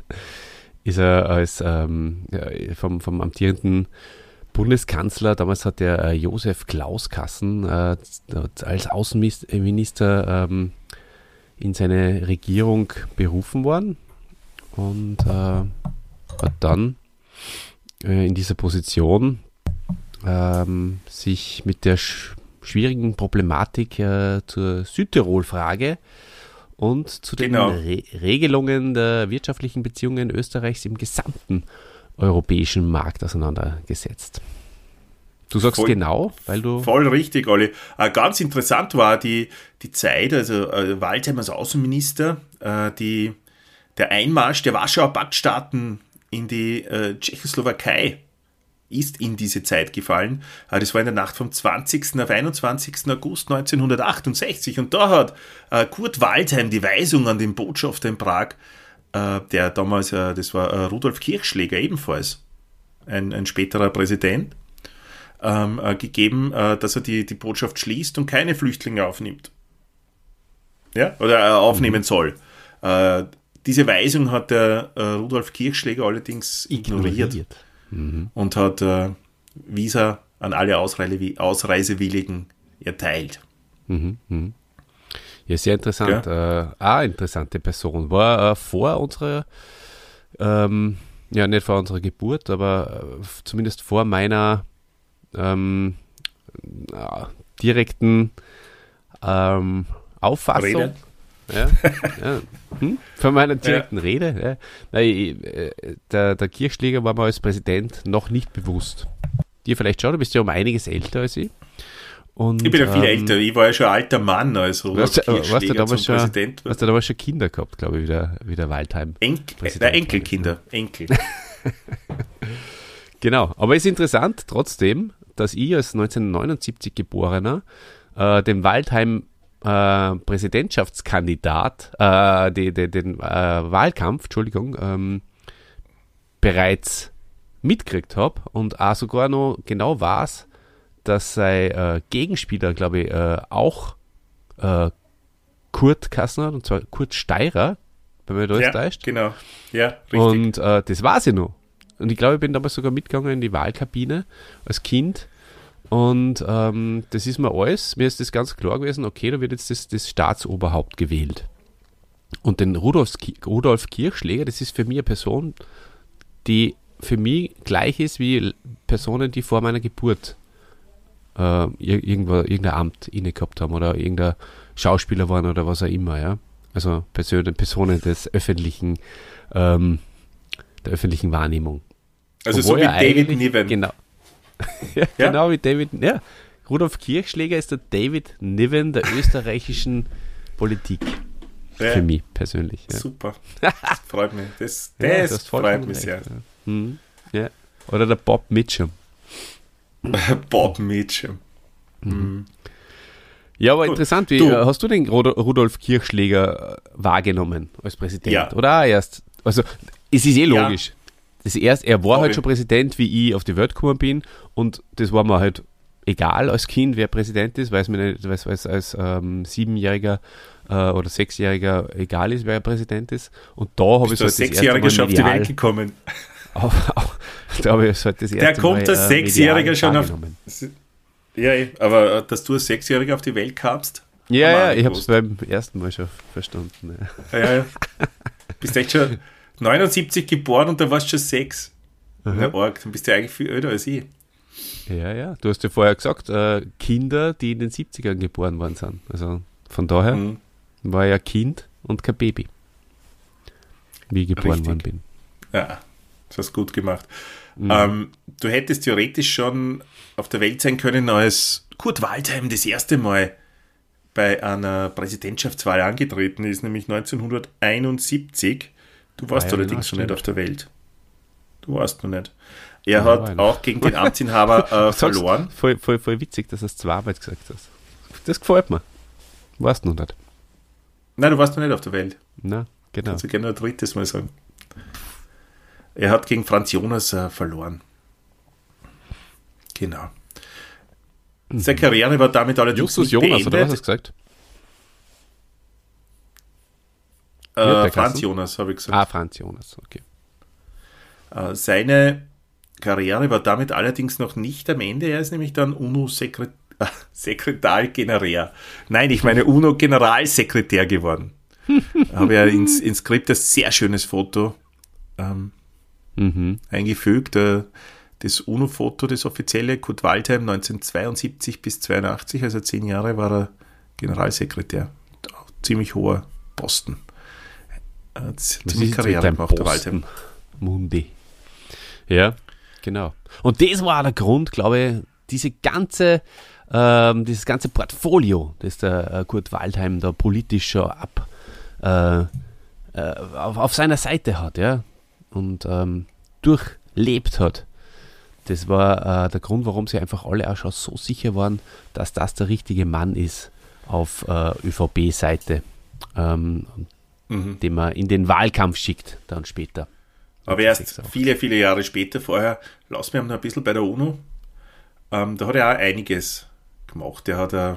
ist er als ähm, vom, vom amtierenden Bundeskanzler, damals hat der äh, Josef Klauskassen äh, als Außenminister ähm, in seine Regierung berufen worden und äh, hat dann äh, in dieser Position ähm, sich mit der sch schwierigen Problematik äh, zur Südtirol-Frage und zu den genau. Re Regelungen der wirtschaftlichen Beziehungen Österreichs im gesamten europäischen Markt auseinandergesetzt. Du sagst voll, genau, weil du. Voll richtig, Olli. Äh, ganz interessant war die, die Zeit, also äh, Waldheim als Außenminister, äh, die, der Einmarsch der Warschauer Paktstaaten in die äh, Tschechoslowakei ist in diese Zeit gefallen. Äh, das war in der Nacht vom 20. auf 21. August 1968 und da hat äh, Kurt Waldheim die Weisung an den Botschafter in Prag, äh, der damals, das war Rudolf Kirchschläger ebenfalls, ein, ein späterer Präsident, ähm, gegeben, dass er die, die Botschaft schließt und keine Flüchtlinge aufnimmt. Ja, oder aufnehmen mhm. soll. diese Weisung hat der Rudolf Kirchschläger allerdings ignoriert. ignoriert mhm. und hat äh, Visa an alle Ausreise Ausreisewilligen erteilt. Mhm. Mhm. Ja, sehr interessant. Ja. Äh, eine interessante Person. War äh, vor unserer, ähm, ja, nicht vor unserer Geburt, aber äh, zumindest vor meiner ähm, direkten ähm, Auffassung. Rede. Ja, ja. Hm? Von meiner direkten ja. Rede. Nein, äh, der, der Kirchschläger war mir als Präsident noch nicht bewusst. Dir vielleicht schon, du bist ja um einiges älter als ich. Und, ich bin ja viel ähm, älter, ich war ja schon ein alter Mann als Robert hast, Kirchschläger hast du damals schon, Präsident. Hast du damals schon Kinder gehabt, glaube ich, wie der, wie der Waldheim. Enkel, äh, Enkelkinder, Enkel. genau, aber es ist interessant trotzdem, dass ich als 1979 Geborener äh, dem Waldheim äh, Präsidentschaftskandidat, äh, die, die, den äh, Wahlkampf, Entschuldigung, ähm, bereits mitgekriegt habe und auch sogar noch genau weiß, dass sein äh, Gegenspieler, glaube ich, äh, auch Kurt Kassner, und zwar Kurt Steirer, wenn man da ja, täuscht. genau. Ja, richtig. Und das weiß ich noch. Und ich glaube, ich bin damals sogar mitgegangen in die Wahlkabine als Kind und ähm, das ist mir alles, mir ist das ganz klar gewesen, okay, da wird jetzt das, das Staatsoberhaupt gewählt. Und den Rudolf, Rudolf Kirchschläger, das ist für mich eine Person, die für mich gleich ist wie Personen, die vor meiner Geburt äh, irgendwo, irgendein Amt inne gehabt haben oder irgendein Schauspieler waren oder was auch immer, ja. Also Personen, Personen des öffentlichen, ähm, der öffentlichen Wahrnehmung. Also Obwohl so wie David Niven. Genau, ja, ja, genau wie David. Ja, Rudolf Kirchschläger ist der David Niven der österreichischen Politik. Ja. Für mich persönlich. Ja. Super. Das freut mich. Das, das, das freut mich sehr. Hm. Ja. Oder der Bob Mitchum. Bob Mitchum. Mhm. Ja, aber interessant, wie, du. hast du den Rudolf Kirchschläger äh, wahrgenommen als Präsident? Ja. Oder erst? Also, es ist eh logisch. Das erste, er war halt schon Präsident, wie ich auf die Welt gekommen bin und das war mir halt egal als Kind, wer Präsident ist, weil es mir nicht, weil es als ähm, Siebenjähriger äh, oder Sechsjähriger egal ist, wer Präsident ist. Und da habe ich so als Sechsjähriger schon auf die Welt gekommen. Auch, auch, da habe ich halt das erste Der kommt als äh, Sechsjähriger schon auf. Ja, aber äh, dass du als Sechsjähriger auf die Welt kamst. Ja, ja, ich habe es beim ersten Mal schon verstanden. Ja, ja. ja. Bist echt schon 79 geboren und da warst du schon sechs. Ja, arg, dann bist du eigentlich viel älter als ich. Ja, ja. Du hast ja vorher gesagt, äh, Kinder, die in den 70ern geboren worden sind. Also von daher mhm. war ja Kind und kein Baby. Wie ich geboren Richtig. worden bin. Ja, das hast du gut gemacht. Mhm. Ähm, du hättest theoretisch schon auf der Welt sein können, als Kurt Waldheim das erste Mal bei einer Präsidentschaftswahl angetreten ist, nämlich 1971. Du warst Bayern, allerdings schon nicht auf der Welt. Du warst noch nicht. Er ja, hat auch gegen den Amtsinhaber äh, verloren. Voll, voll, voll witzig, dass du es zweimal gesagt hast. Das gefällt mir. Warst noch nicht. Nein, du warst noch nicht auf der Welt. Na, genau. Kannst du gerne ein drittes Mal sagen. Er hat gegen Franz Jonas äh, verloren. Genau. Seine Karriere war damit allerdings Justus Jonas, beendet. oder was hast du gesagt? Äh, Franz? Jonas, habe ich gesagt. Ah, Franz Jonas, okay. Äh, Seine Karriere war damit allerdings noch nicht am Ende. Er ist nämlich dann UNO-Sekretargenerär. Nein, ich meine UNO-Generalsekretär geworden. Habe ja ins, ins Skript ein sehr schönes Foto ähm, Mhm. eingefügt. Äh, das UNO-Foto, das offizielle, Kurt Waldheim 1972 bis 82, also zehn Jahre war er Generalsekretär. Ziemlich hoher Posten. Äh, ziemlich Karriere gemacht, der? Mundi. Ja, genau. Und das war auch der Grund, glaube ich, diese ganze, ähm, dieses ganze Portfolio, das der äh, Kurt Waldheim da politisch schon ab äh, äh, auf, auf seiner Seite hat, ja, und ähm, durchlebt hat. Das war äh, der Grund, warum sie einfach alle auch schon so sicher waren, dass das der richtige Mann ist auf äh, ÖVP-Seite, ähm, Mhm. den man in den Wahlkampf schickt, dann später. Aber erst 86. viele, viele Jahre später, vorher, lass mich noch ein bisschen bei der UNO, ähm, da hat er auch einiges gemacht. Er hat äh,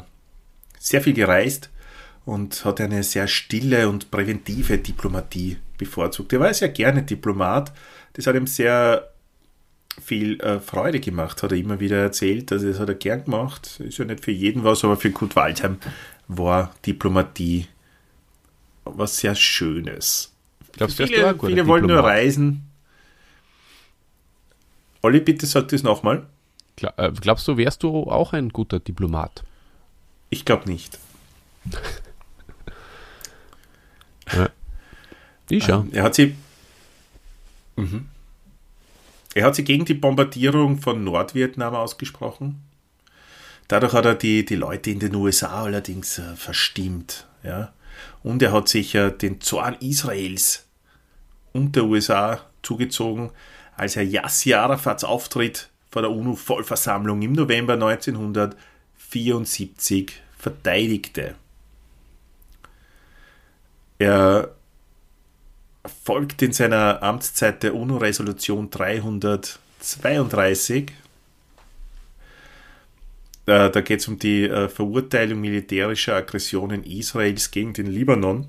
sehr viel gereist und hat eine sehr stille und präventive Diplomatie bevorzugt. Er war sehr gerne Diplomat. Das hat ihm sehr viel äh, Freude gemacht, hat er immer wieder erzählt. Also das hat er gern gemacht. Ist ja nicht für jeden was, aber für Kurt Waldheim war Diplomatie was sehr Schönes. Glaubst Viele, viele wollen nur reisen. Olli, bitte sag das nochmal. Äh, Glaubst du, wärst du auch ein guter Diplomat? Ich glaube nicht. Ich schon. Ähm, Er hat sie. Mhm. Er hat sich gegen die Bombardierung von Nordvietnam ausgesprochen. Dadurch hat er die, die Leute in den USA allerdings äh, verstimmt. Ja? Und er hat sich den Zorn Israels und der USA zugezogen, als er Yasser Arafats Auftritt vor der UNO-Vollversammlung im November 1974 verteidigte. Er folgt in seiner Amtszeit der UNO-Resolution 332. Äh, da geht es um die äh, Verurteilung militärischer Aggressionen Israels gegen den Libanon.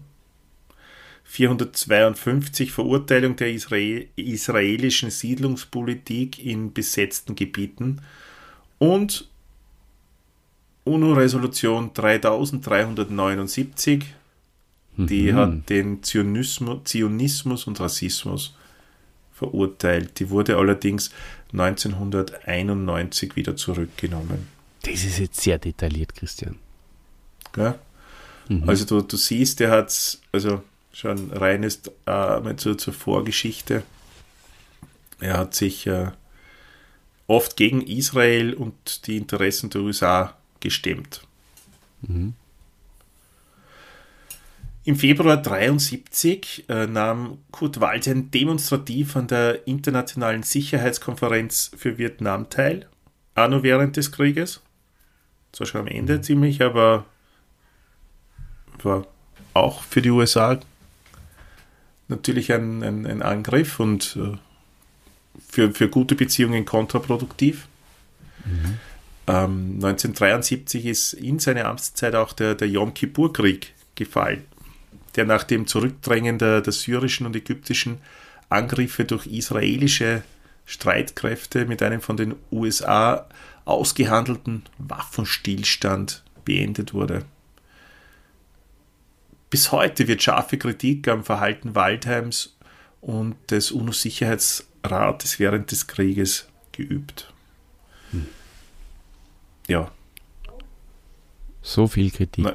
452 Verurteilung der Israel israelischen Siedlungspolitik in besetzten Gebieten und UNO-Resolution 3379 die hat den Zionismus, Zionismus und Rassismus verurteilt. Die wurde allerdings 1991 wieder zurückgenommen. Das ist jetzt sehr detailliert, Christian. Gell? Also du, du siehst, der hat also schon reines äh, zur, zur Vorgeschichte. Er hat sich äh, oft gegen Israel und die Interessen der USA gestemmt. Im Februar 73 äh, nahm Kurt Waldheim demonstrativ an der Internationalen Sicherheitskonferenz für Vietnam teil, auch noch während des Krieges. Zwar schon am Ende ziemlich, aber war auch für die USA natürlich ein, ein, ein Angriff und äh, für, für gute Beziehungen kontraproduktiv. Ähm, 1973 ist in seine Amtszeit auch der, der Yom Kippur-Krieg gefallen, der nach dem Zurückdrängen der, der syrischen und ägyptischen Angriffe durch israelische Streitkräfte mit einem von den USA ausgehandelten Waffenstillstand beendet wurde. Bis heute wird scharfe Kritik am Verhalten Waldheims und des UNO-Sicherheitsrates während des Krieges geübt. Ja, So viel Kritik. Na-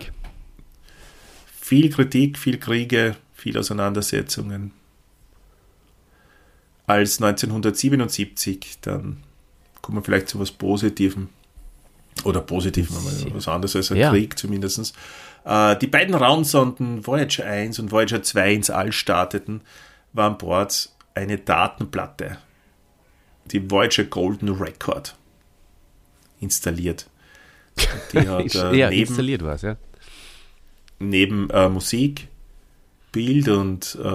viel Kritik, viel Kriege, viel Auseinandersetzungen. Als 1977 dann kommen wir vielleicht zu was Positivem. Oder Positivem, aber was anderes als ein Ja. Krieg zumindest. Äh, die beiden Raumsonden Voyager 1 und Voyager 2 ins All starteten, war an Bord eine Datenplatte, die Voyager Golden Record, installiert. Die hat, äh, eher neben, installiert was, ja. neben äh, Musik, Bild und äh,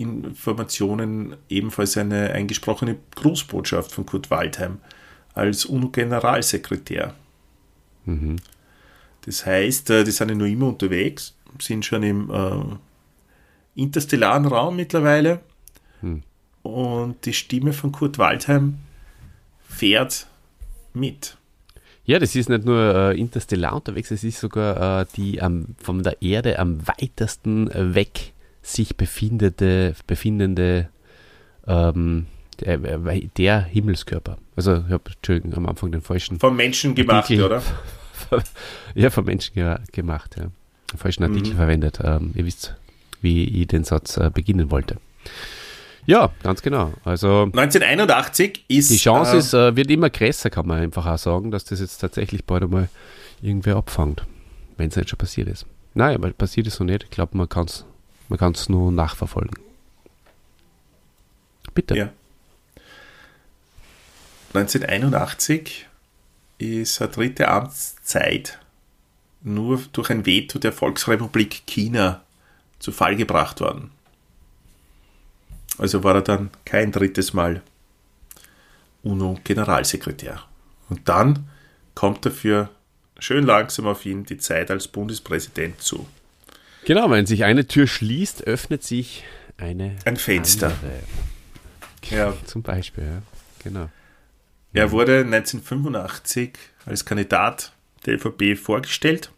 Audioinformationen ebenfalls eine eingesprochene Grußbotschaft von Kurt Waldheim als UNO-Generalsekretär. Mhm. Das heißt, äh, die sind ja noch immer unterwegs, sind schon im äh, interstellaren Raum mittlerweile. Hm. Und die Stimme von Kurt Waldheim fährt mit. Ja, das ist nicht nur äh, interstellar unterwegs, es ist sogar äh, die am, von der Erde am weitesten weg sich befindende, befindende ähm, der, der, Himmelskörper. Also ich habe Entschuldigung am Anfang den falschen. Vom Menschen gemacht, Artikel, oder? ja, vom Menschen ge gemacht, ja. Den falschen Artikel Mhm. verwendet. Ähm, ihr wisst, wie ich den Satz äh, beginnen wollte. Ja, ganz genau. Also 1981 ist die Chance äh, ist, äh, wird immer größer, kann man einfach auch sagen, dass das jetzt tatsächlich bald einmal irgendwer abfängt, wenn es nicht schon passiert ist. Nein, aber passiert ist noch nicht. Ich glaube, man kann es man kann's nur nachverfolgen. Bitte. Ja. 1981 ist eine dritte Amtszeit nur durch ein Veto der Volksrepublik China zu Fall gebracht worden. Also war er dann kein drittes Mal UNO-Generalsekretär. Und dann kommt dafür schön langsam auf ihn die Zeit als Bundespräsident zu. Genau, wenn sich eine Tür schließt, öffnet sich eine Ein Fenster. andere. Ja. Zum Beispiel, ja. Genau. Er wurde 1985 als Kandidat der ÖVP vorgestellt.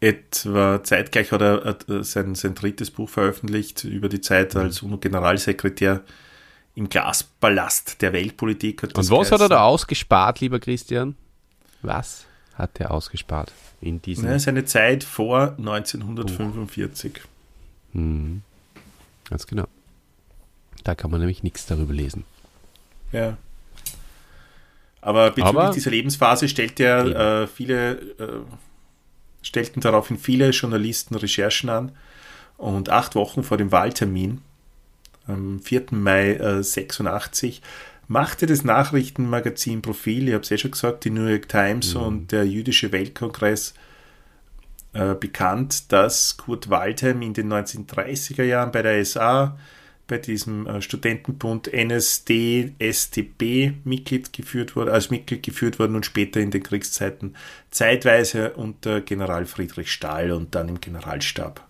Etwa zeitgleich hat er äh, sein, sein drittes Buch veröffentlicht über die Zeit als UNO-Generalsekretär im Glaspalast der Weltpolitik. Und was hat er da ausgespart, lieber Christian? Was hat er ausgespart in diesem? Ja, seine Zeit vor 1945. Mhm. Ganz genau. Da kann man nämlich nichts darüber lesen. Ja. Aber bezüglich Aber- dieser Lebensphase stellt er äh, viele, äh, stellten daraufhin viele Journalisten Recherchen an. Und acht Wochen vor dem Wahltermin, am 4. Mai äh, 86, machte das Nachrichtenmagazin Profil, ich habe es eh schon gesagt, die New York Times und der Jüdische Weltkongress äh, bekannt, dass Kurt Waldheim in den 1930er Jahren bei der SA, bei diesem äh, Studentenbund NSD, STB Mitglied geführt wurde, als Mitglied geführt worden und später in den Kriegszeiten zeitweise unter General Friedrich Stahl und dann im Generalstab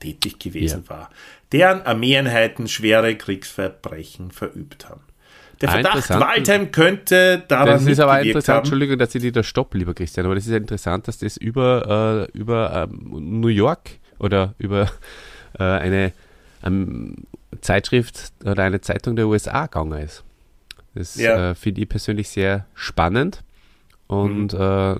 tätig gewesen war, deren Armeeeinheiten schwere Kriegsverbrechen verübt haben. Der Verdacht. Waldheim könnte daran Das ist aber interessant, haben. Entschuldigung, dass ich dich da stoppe, lieber Christian, aber das ist ja interessant, dass das über, äh, über ähm, New York oder über äh, eine ähm, Zeitschrift oder eine Zeitung der USA gegangen ist. Das Ja. äh, finde ich persönlich sehr spannend und äh,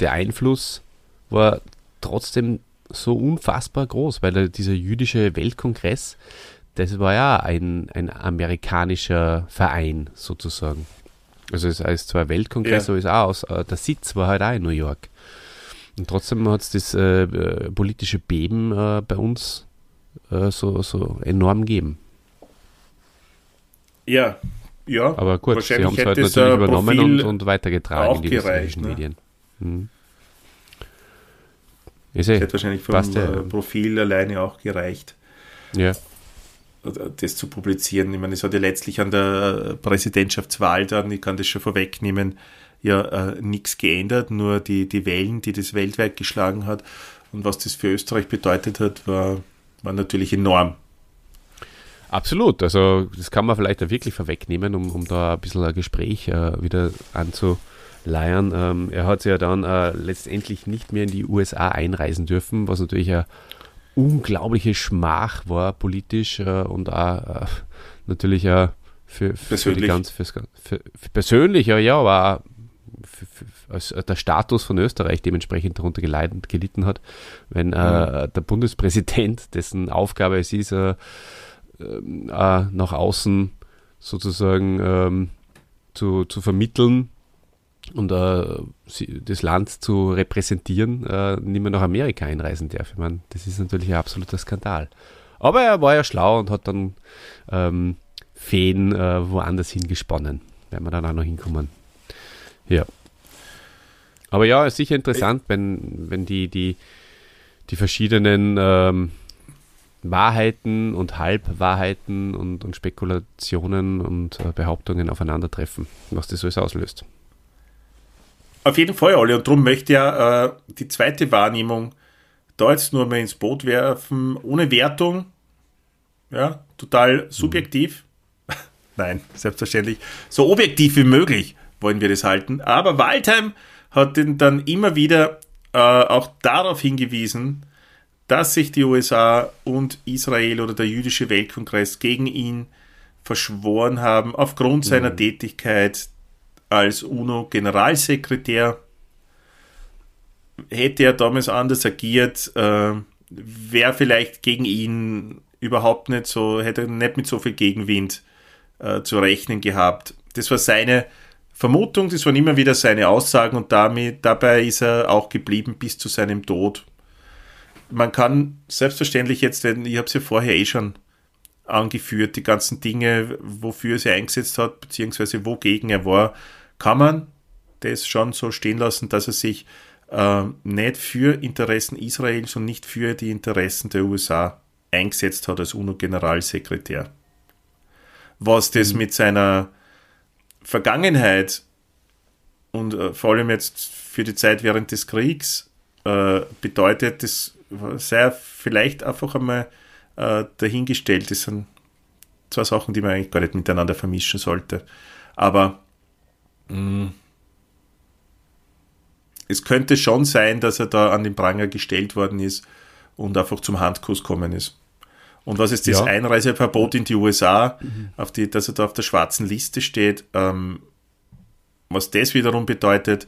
der Einfluss war trotzdem so unfassbar groß, weil dieser jüdische Weltkongress, das war ja ein, ein amerikanischer Verein sozusagen. Also es heißt zwar Weltkongress, Ja. ist auch aus, äh, der Sitz war halt auch in New York. Und trotzdem hat es das äh, äh, politische Beben äh, bei uns äh, so, so enorm gegeben. Ja, ja. Aber gut, sie haben es halt es, natürlich äh, übernommen Profil und, und weitergetragen in die österreichischen ne? Medien. Mhm. Ist eh, hätte wahrscheinlich vom passt äh, Profil alleine auch gereicht, ja. Das zu publizieren. Ich meine, es hat ja letztlich an der Präsidentschaftswahl dann, ich kann das schon vorwegnehmen, ja äh, nichts geändert, nur die, die Wellen, die das weltweit geschlagen hat und was das für Österreich bedeutet hat, war, war natürlich enorm. Absolut, also das kann man vielleicht wirklich vorwegnehmen, um, um da ein bisschen ein Gespräch äh, wieder anzuleiern. Ähm, er hat ja dann äh, letztendlich nicht mehr in die USA einreisen dürfen, was natürlich eine unglaubliche Schmach war politisch äh, und auch äh, natürlich auch für, für, Persönlich. ganz für, für persönlich, ja, ja, aber für, als der Status von Österreich dementsprechend darunter geleiden, gelitten hat, wenn äh, der Bundespräsident, dessen Aufgabe es ist, äh, ähm, äh, nach außen sozusagen ähm, zu, zu vermitteln und äh, das Land zu repräsentieren, äh, nicht mehr nach Amerika einreisen darf. Ich meine, das ist natürlich ein absoluter Skandal. Aber er war ja schlau und hat dann ähm, Fäden äh, woanders hingesponnen. Werden wir dann auch noch hinkommen. Ja. Aber ja, ist sicher interessant, wenn, wenn die, die, die verschiedenen ähm, Wahrheiten und Halbwahrheiten und, und Spekulationen und äh, Behauptungen aufeinandertreffen, was das alles auslöst. Auf jeden Fall, Olli. Und darum möchte ich ja äh, die zweite Wahrnehmung da jetzt nur mal ins Boot werfen, ohne Wertung. Ja, total subjektiv. Mhm. Nein, selbstverständlich. So objektiv wie möglich wollen wir das halten. Aber Waldheim hat dann immer wieder äh, auch darauf hingewiesen, dass sich die USA und Israel oder der jüdische Weltkongress gegen ihn verschworen haben aufgrund mhm. seiner Tätigkeit als UNO-Generalsekretär. Hätte er damals anders agiert, äh, wäre vielleicht gegen ihn überhaupt nicht so, hätte er nicht mit so viel Gegenwind äh, zu rechnen gehabt. Das war seine Vermutung, das waren immer wieder seine Aussagen und damit, dabei ist er auch geblieben bis zu seinem Tod. Man kann selbstverständlich jetzt, ich habe es ja vorher eh schon angeführt, die ganzen Dinge, wofür er sie eingesetzt hat, beziehungsweise wogegen er war, kann man das schon so stehen lassen, dass er sich äh, nicht für Interessen Israels und nicht für die Interessen der USA eingesetzt hat als UNO-Generalsekretär. Was das mhm. mit seiner Vergangenheit und äh, vor allem jetzt für die Zeit während des Kriegs äh, bedeutet, das sei vielleicht einfach einmal äh, dahingestellt. Das sind zwei Sachen, die man eigentlich gar nicht miteinander vermischen sollte. Aber. Es könnte schon sein, dass er da an den Pranger gestellt worden ist und einfach zum Handkuss kommen ist. Und was ist das ja. Einreiseverbot in die USA, mhm. auf die, dass er da auf der schwarzen Liste steht, ähm, was das wiederum bedeutet,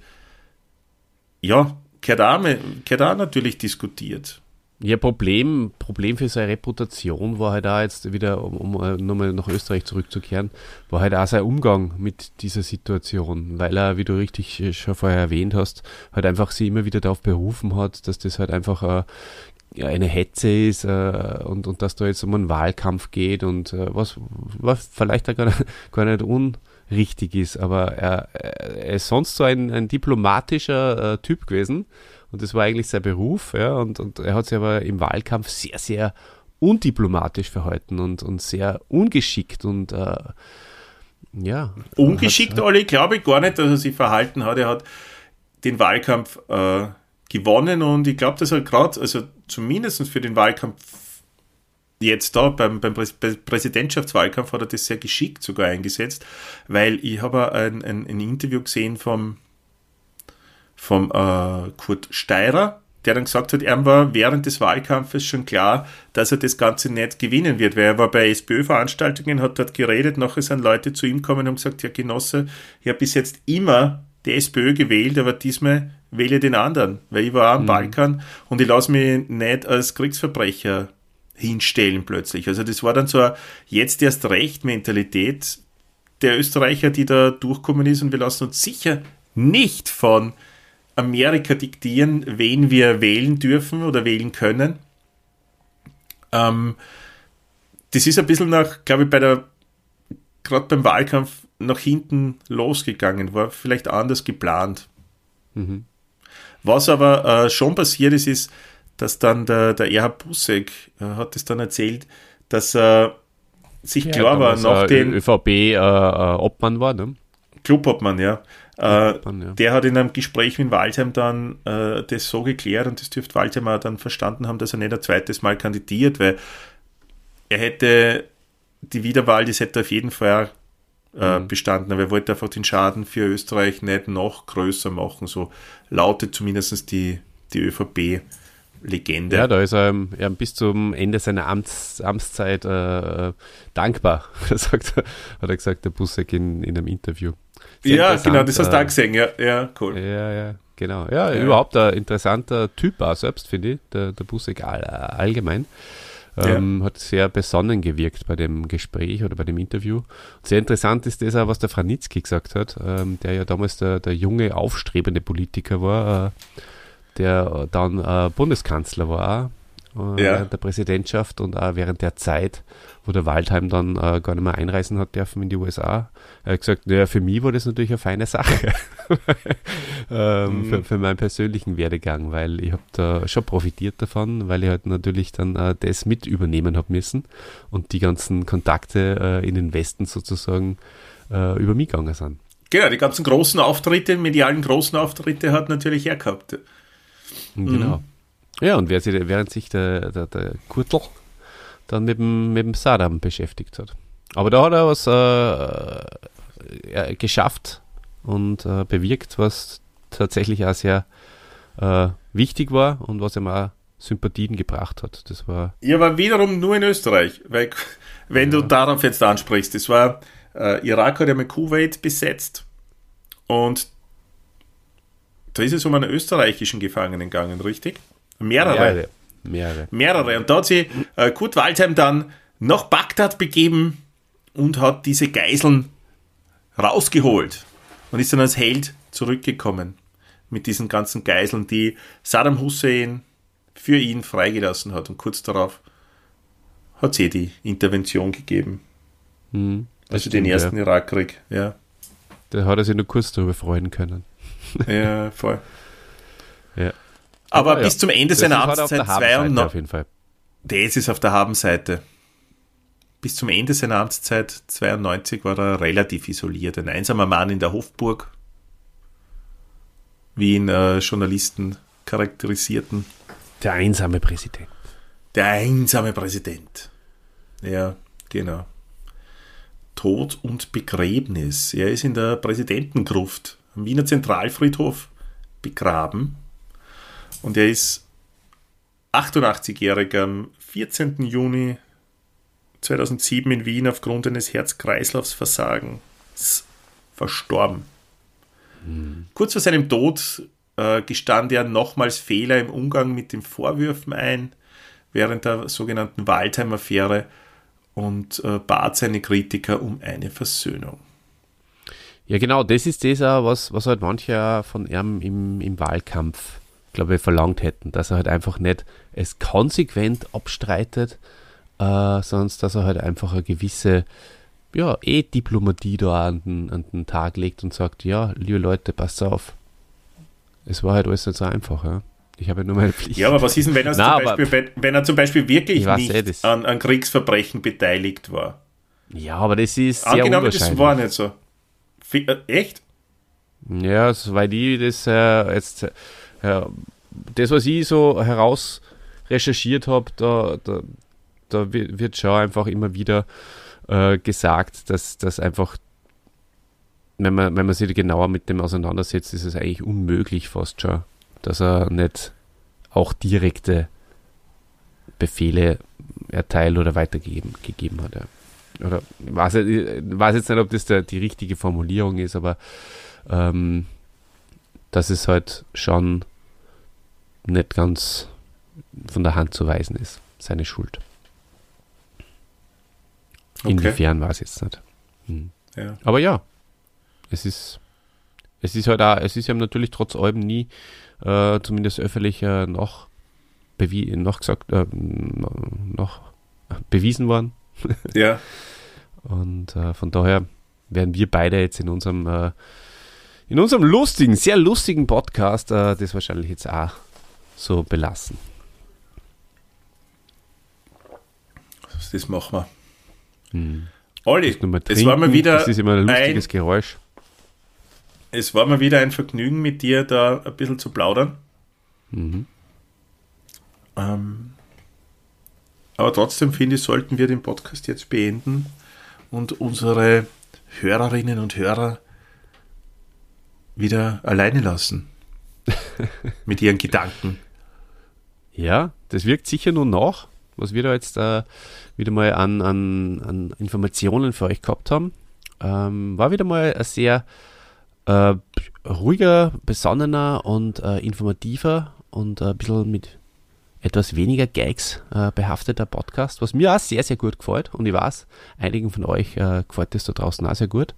ja, gehört auch natürlich diskutiert. Ja, Problem, Problem für seine Reputation war halt auch jetzt wieder, um, um nochmal nach Österreich zurückzukehren, war halt auch sein Umgang mit dieser Situation, weil er, wie du richtig schon vorher erwähnt hast, halt einfach sie immer wieder darauf berufen hat, dass das halt einfach äh, eine Hetze ist äh, und, und dass da jetzt um einen Wahlkampf geht und äh, was, was vielleicht auch gar nicht, gar nicht unrichtig ist, aber er, er ist sonst so ein, ein diplomatischer äh, Typ gewesen und das war eigentlich sein Beruf, ja, und, und er hat sich aber im Wahlkampf sehr, sehr undiplomatisch verhalten und, und sehr ungeschickt und äh, ja. Ungeschickt, Olli, glaube ich gar nicht, dass er sich verhalten hat. Er hat den Wahlkampf äh, gewonnen und ich glaube, dass er gerade, also zumindest für den Wahlkampf jetzt da beim, beim Präsidentschaftswahlkampf hat er das sehr geschickt sogar eingesetzt, weil ich habe ein, ein, ein Interview gesehen vom vom äh, Kurt Steirer, der dann gesagt hat, er war während des Wahlkampfes schon klar, dass er das Ganze nicht gewinnen wird, weil er war bei SPÖ-Veranstaltungen, hat dort geredet, nachher sind Leute zu ihm gekommen und gesagt, ja Genosse, ich habe bis jetzt immer die SPÖ gewählt, aber diesmal wähle den anderen, weil ich war auch am mhm. Balkan und ich lasse mich nicht als Kriegsverbrecher hinstellen plötzlich. Also das war dann so eine jetzt erst recht Mentalität der Österreicher, die da durchkommen ist und wir lassen uns sicher nicht von Amerika diktieren, wen wir wählen dürfen oder wählen können. Ähm, das ist ein bisschen nach, glaube ich, bei der, gerade beim Wahlkampf nach hinten losgegangen, war vielleicht anders geplant. Mhm. Was aber äh, schon passiert ist, ist, dass dann der, der Erhard Busseck äh, hat es dann erzählt, dass er äh, sich ja, klar war, nach dem ÖVP-Obmann äh, äh, war, ne? Clubobmann, ja. Äh, der hat in einem Gespräch mit Waldheim dann äh, das so geklärt und das dürfte Waldheim auch dann verstanden haben, dass er nicht ein zweites Mal kandidiert, weil er hätte die Wiederwahl, das hätte auf jeden Fall äh, mhm. bestanden, aber er wollte einfach den Schaden für Österreich nicht noch größer machen, so lautet zumindest die, die ÖVP. Legende. Ja, da ist er, er bis zum Ende seiner Amts, Amtszeit äh, dankbar, sagt, hat er gesagt, der Busseck in, in einem Interview. Ja, genau, das hast du auch gesehen, ja, ja, cool. Ja, ja, genau. Ja, ja. überhaupt ein interessanter Typ auch selbst, finde ich, der, der Busek all, allgemein. Ähm, ja. Hat sehr besonnen gewirkt bei dem Gespräch oder bei dem Interview. Sehr interessant ist das auch, was der Franitzky gesagt hat, ähm, der ja damals der, der junge, aufstrebende Politiker war, äh, der dann äh, Bundeskanzler war äh, ja. während der Präsidentschaft und auch während der Zeit, wo der Waldheim dann äh, gar nicht mehr einreisen hat dürfen in die USA. Er hat gesagt, naja, für mich war das natürlich eine feine Sache. ähm, mhm. für, für, meinen persönlichen Werdegang, weil ich habe da schon profitiert davon, weil ich halt natürlich dann äh, das mit übernehmen habe müssen und die ganzen Kontakte äh, in den Westen sozusagen äh, über mich gegangen sind. Genau, die ganzen großen Auftritte, medialen großen Auftritte hat natürlich er gehabt. Genau. Mhm. Ja, und während sich der, der, der Kurtl dann mit dem, mit dem Saddam beschäftigt hat. Aber da hat er was äh, geschafft und äh, bewirkt, was tatsächlich auch sehr äh, wichtig war und was ihm auch Sympathien gebracht hat. Das war ja, aber wiederum nur in Österreich, weil wenn ja. du darauf jetzt ansprichst, das war äh, Irak hat ja mit Kuwait besetzt und da ist es um einen österreichischen Gefangenen gegangen, richtig? Mehrere. Mehrere. Mehrere. Mehrere. Und da hat sich äh, Kurt Waldheim dann nach Bagdad begeben und hat diese Geiseln rausgeholt und ist dann als Held zurückgekommen mit diesen ganzen Geiseln, die Saddam Hussein für ihn freigelassen hat. Und kurz darauf hat es eh die Intervention gegeben. Hm, also stimmt, den ersten ja. Irakkrieg, ja. Da hat er sich nur kurz darüber freuen können. Ja, voll. Ja. Aber, bis zum Ende seiner Amtszeit 92. Auf jeden Fall. Das ist auf der Habenseite. Bis zum Ende seiner Amtszeit 92 war er relativ isoliert. Ein einsamer Mann in der Hofburg, wie ihn äh, Journalisten charakterisierten. Der einsame Präsident. Der einsame Präsident. Ja, genau. Tod und Begräbnis. Er ist in der Präsidentengruft am Wiener Zentralfriedhof begraben. Und er ist 88-jährig am 14. Juni 2007 in Wien aufgrund eines Herz-Kreislaufs-Versagens verstorben. Mhm. Kurz vor seinem Tod äh, gestand er nochmals Fehler im Umgang mit den Vorwürfen ein, während der sogenannten Waldheim-Affäre und äh, bat seine Kritiker um eine Versöhnung. Ja, genau, das ist das was, was halt manche von ihm im, im Wahlkampf, glaube ich, verlangt hätten, dass er halt einfach nicht es konsequent abstreitet, äh, sondern dass er halt einfach eine gewisse, ja, eh Diplomatie da an den, an den Tag legt und sagt, ja, liebe Leute, passt auf. Es war halt alles nicht so einfach, ja. Ich habe ja nur meine Pflicht. Ja, aber was ist denn, wenn er, Nein, zum, Beispiel, wenn, wenn er zum Beispiel wirklich nicht eh, an, an Kriegsverbrechen beteiligt war? Ja, aber das ist sehr Angenommen, das war nicht so. Äh, echt? Ja, soweit ich das äh, jetzt, äh, das, was ich so heraus recherchiert habe, da, da, da wird schon einfach immer wieder äh, gesagt, dass das einfach, wenn man, wenn man sich genauer mit dem auseinandersetzt, ist es eigentlich unmöglich fast schon, dass er nicht auch direkte Befehle erteilt oder weitergegeben gegeben hat. Ja oder weiß, weiß jetzt nicht, ob das der, die richtige Formulierung ist, aber ähm, dass es halt schon nicht ganz von der Hand zu weisen ist, seine Schuld. Okay. Inwiefern war es jetzt nicht. Hm. Ja. Aber ja, es ist, es ist halt auch, es ist ja natürlich trotz allem nie, äh, zumindest öffentlich, äh, noch, noch gesagt, äh, noch bewiesen worden, ja. Und äh, von daher werden wir beide jetzt in unserem, äh, in unserem lustigen, sehr lustigen Podcast äh, das wahrscheinlich jetzt auch so belassen. Das machen wir. Hm. Olli, es war mal wieder das ist immer ein lustiges ein, Geräusch. Es war mal wieder ein Vergnügen mit dir da ein bisschen zu plaudern. Mhm. Ähm, aber trotzdem finde ich, sollten wir den Podcast jetzt beenden und unsere Hörerinnen und Hörer wieder alleine lassen. Mit ihren Gedanken. Ja, das wirkt sicher nur nach, was wir da jetzt äh, wieder mal an, an, an Informationen für euch gehabt haben. Ähm, war wieder mal ein sehr äh, ruhiger, besonnener und äh, informativer und äh, ein bisschen mit etwas weniger Gags äh, behafteter Podcast, was mir auch sehr, sehr gut gefällt. Und ich weiß, einigen von euch äh, gefällt das da draußen auch sehr gut.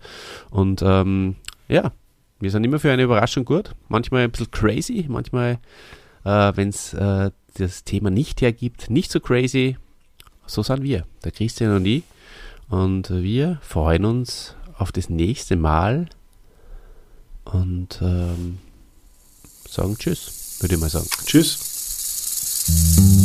Und ähm, ja, wir sind immer für eine Überraschung gut. Manchmal ein bisschen crazy, manchmal äh, wenn es äh, das Thema nicht hergibt, nicht so crazy. So sind wir, der Christian und ich. Und wir freuen uns auf das nächste Mal und ähm, sagen Tschüss, würde ich mal sagen. Tschüss.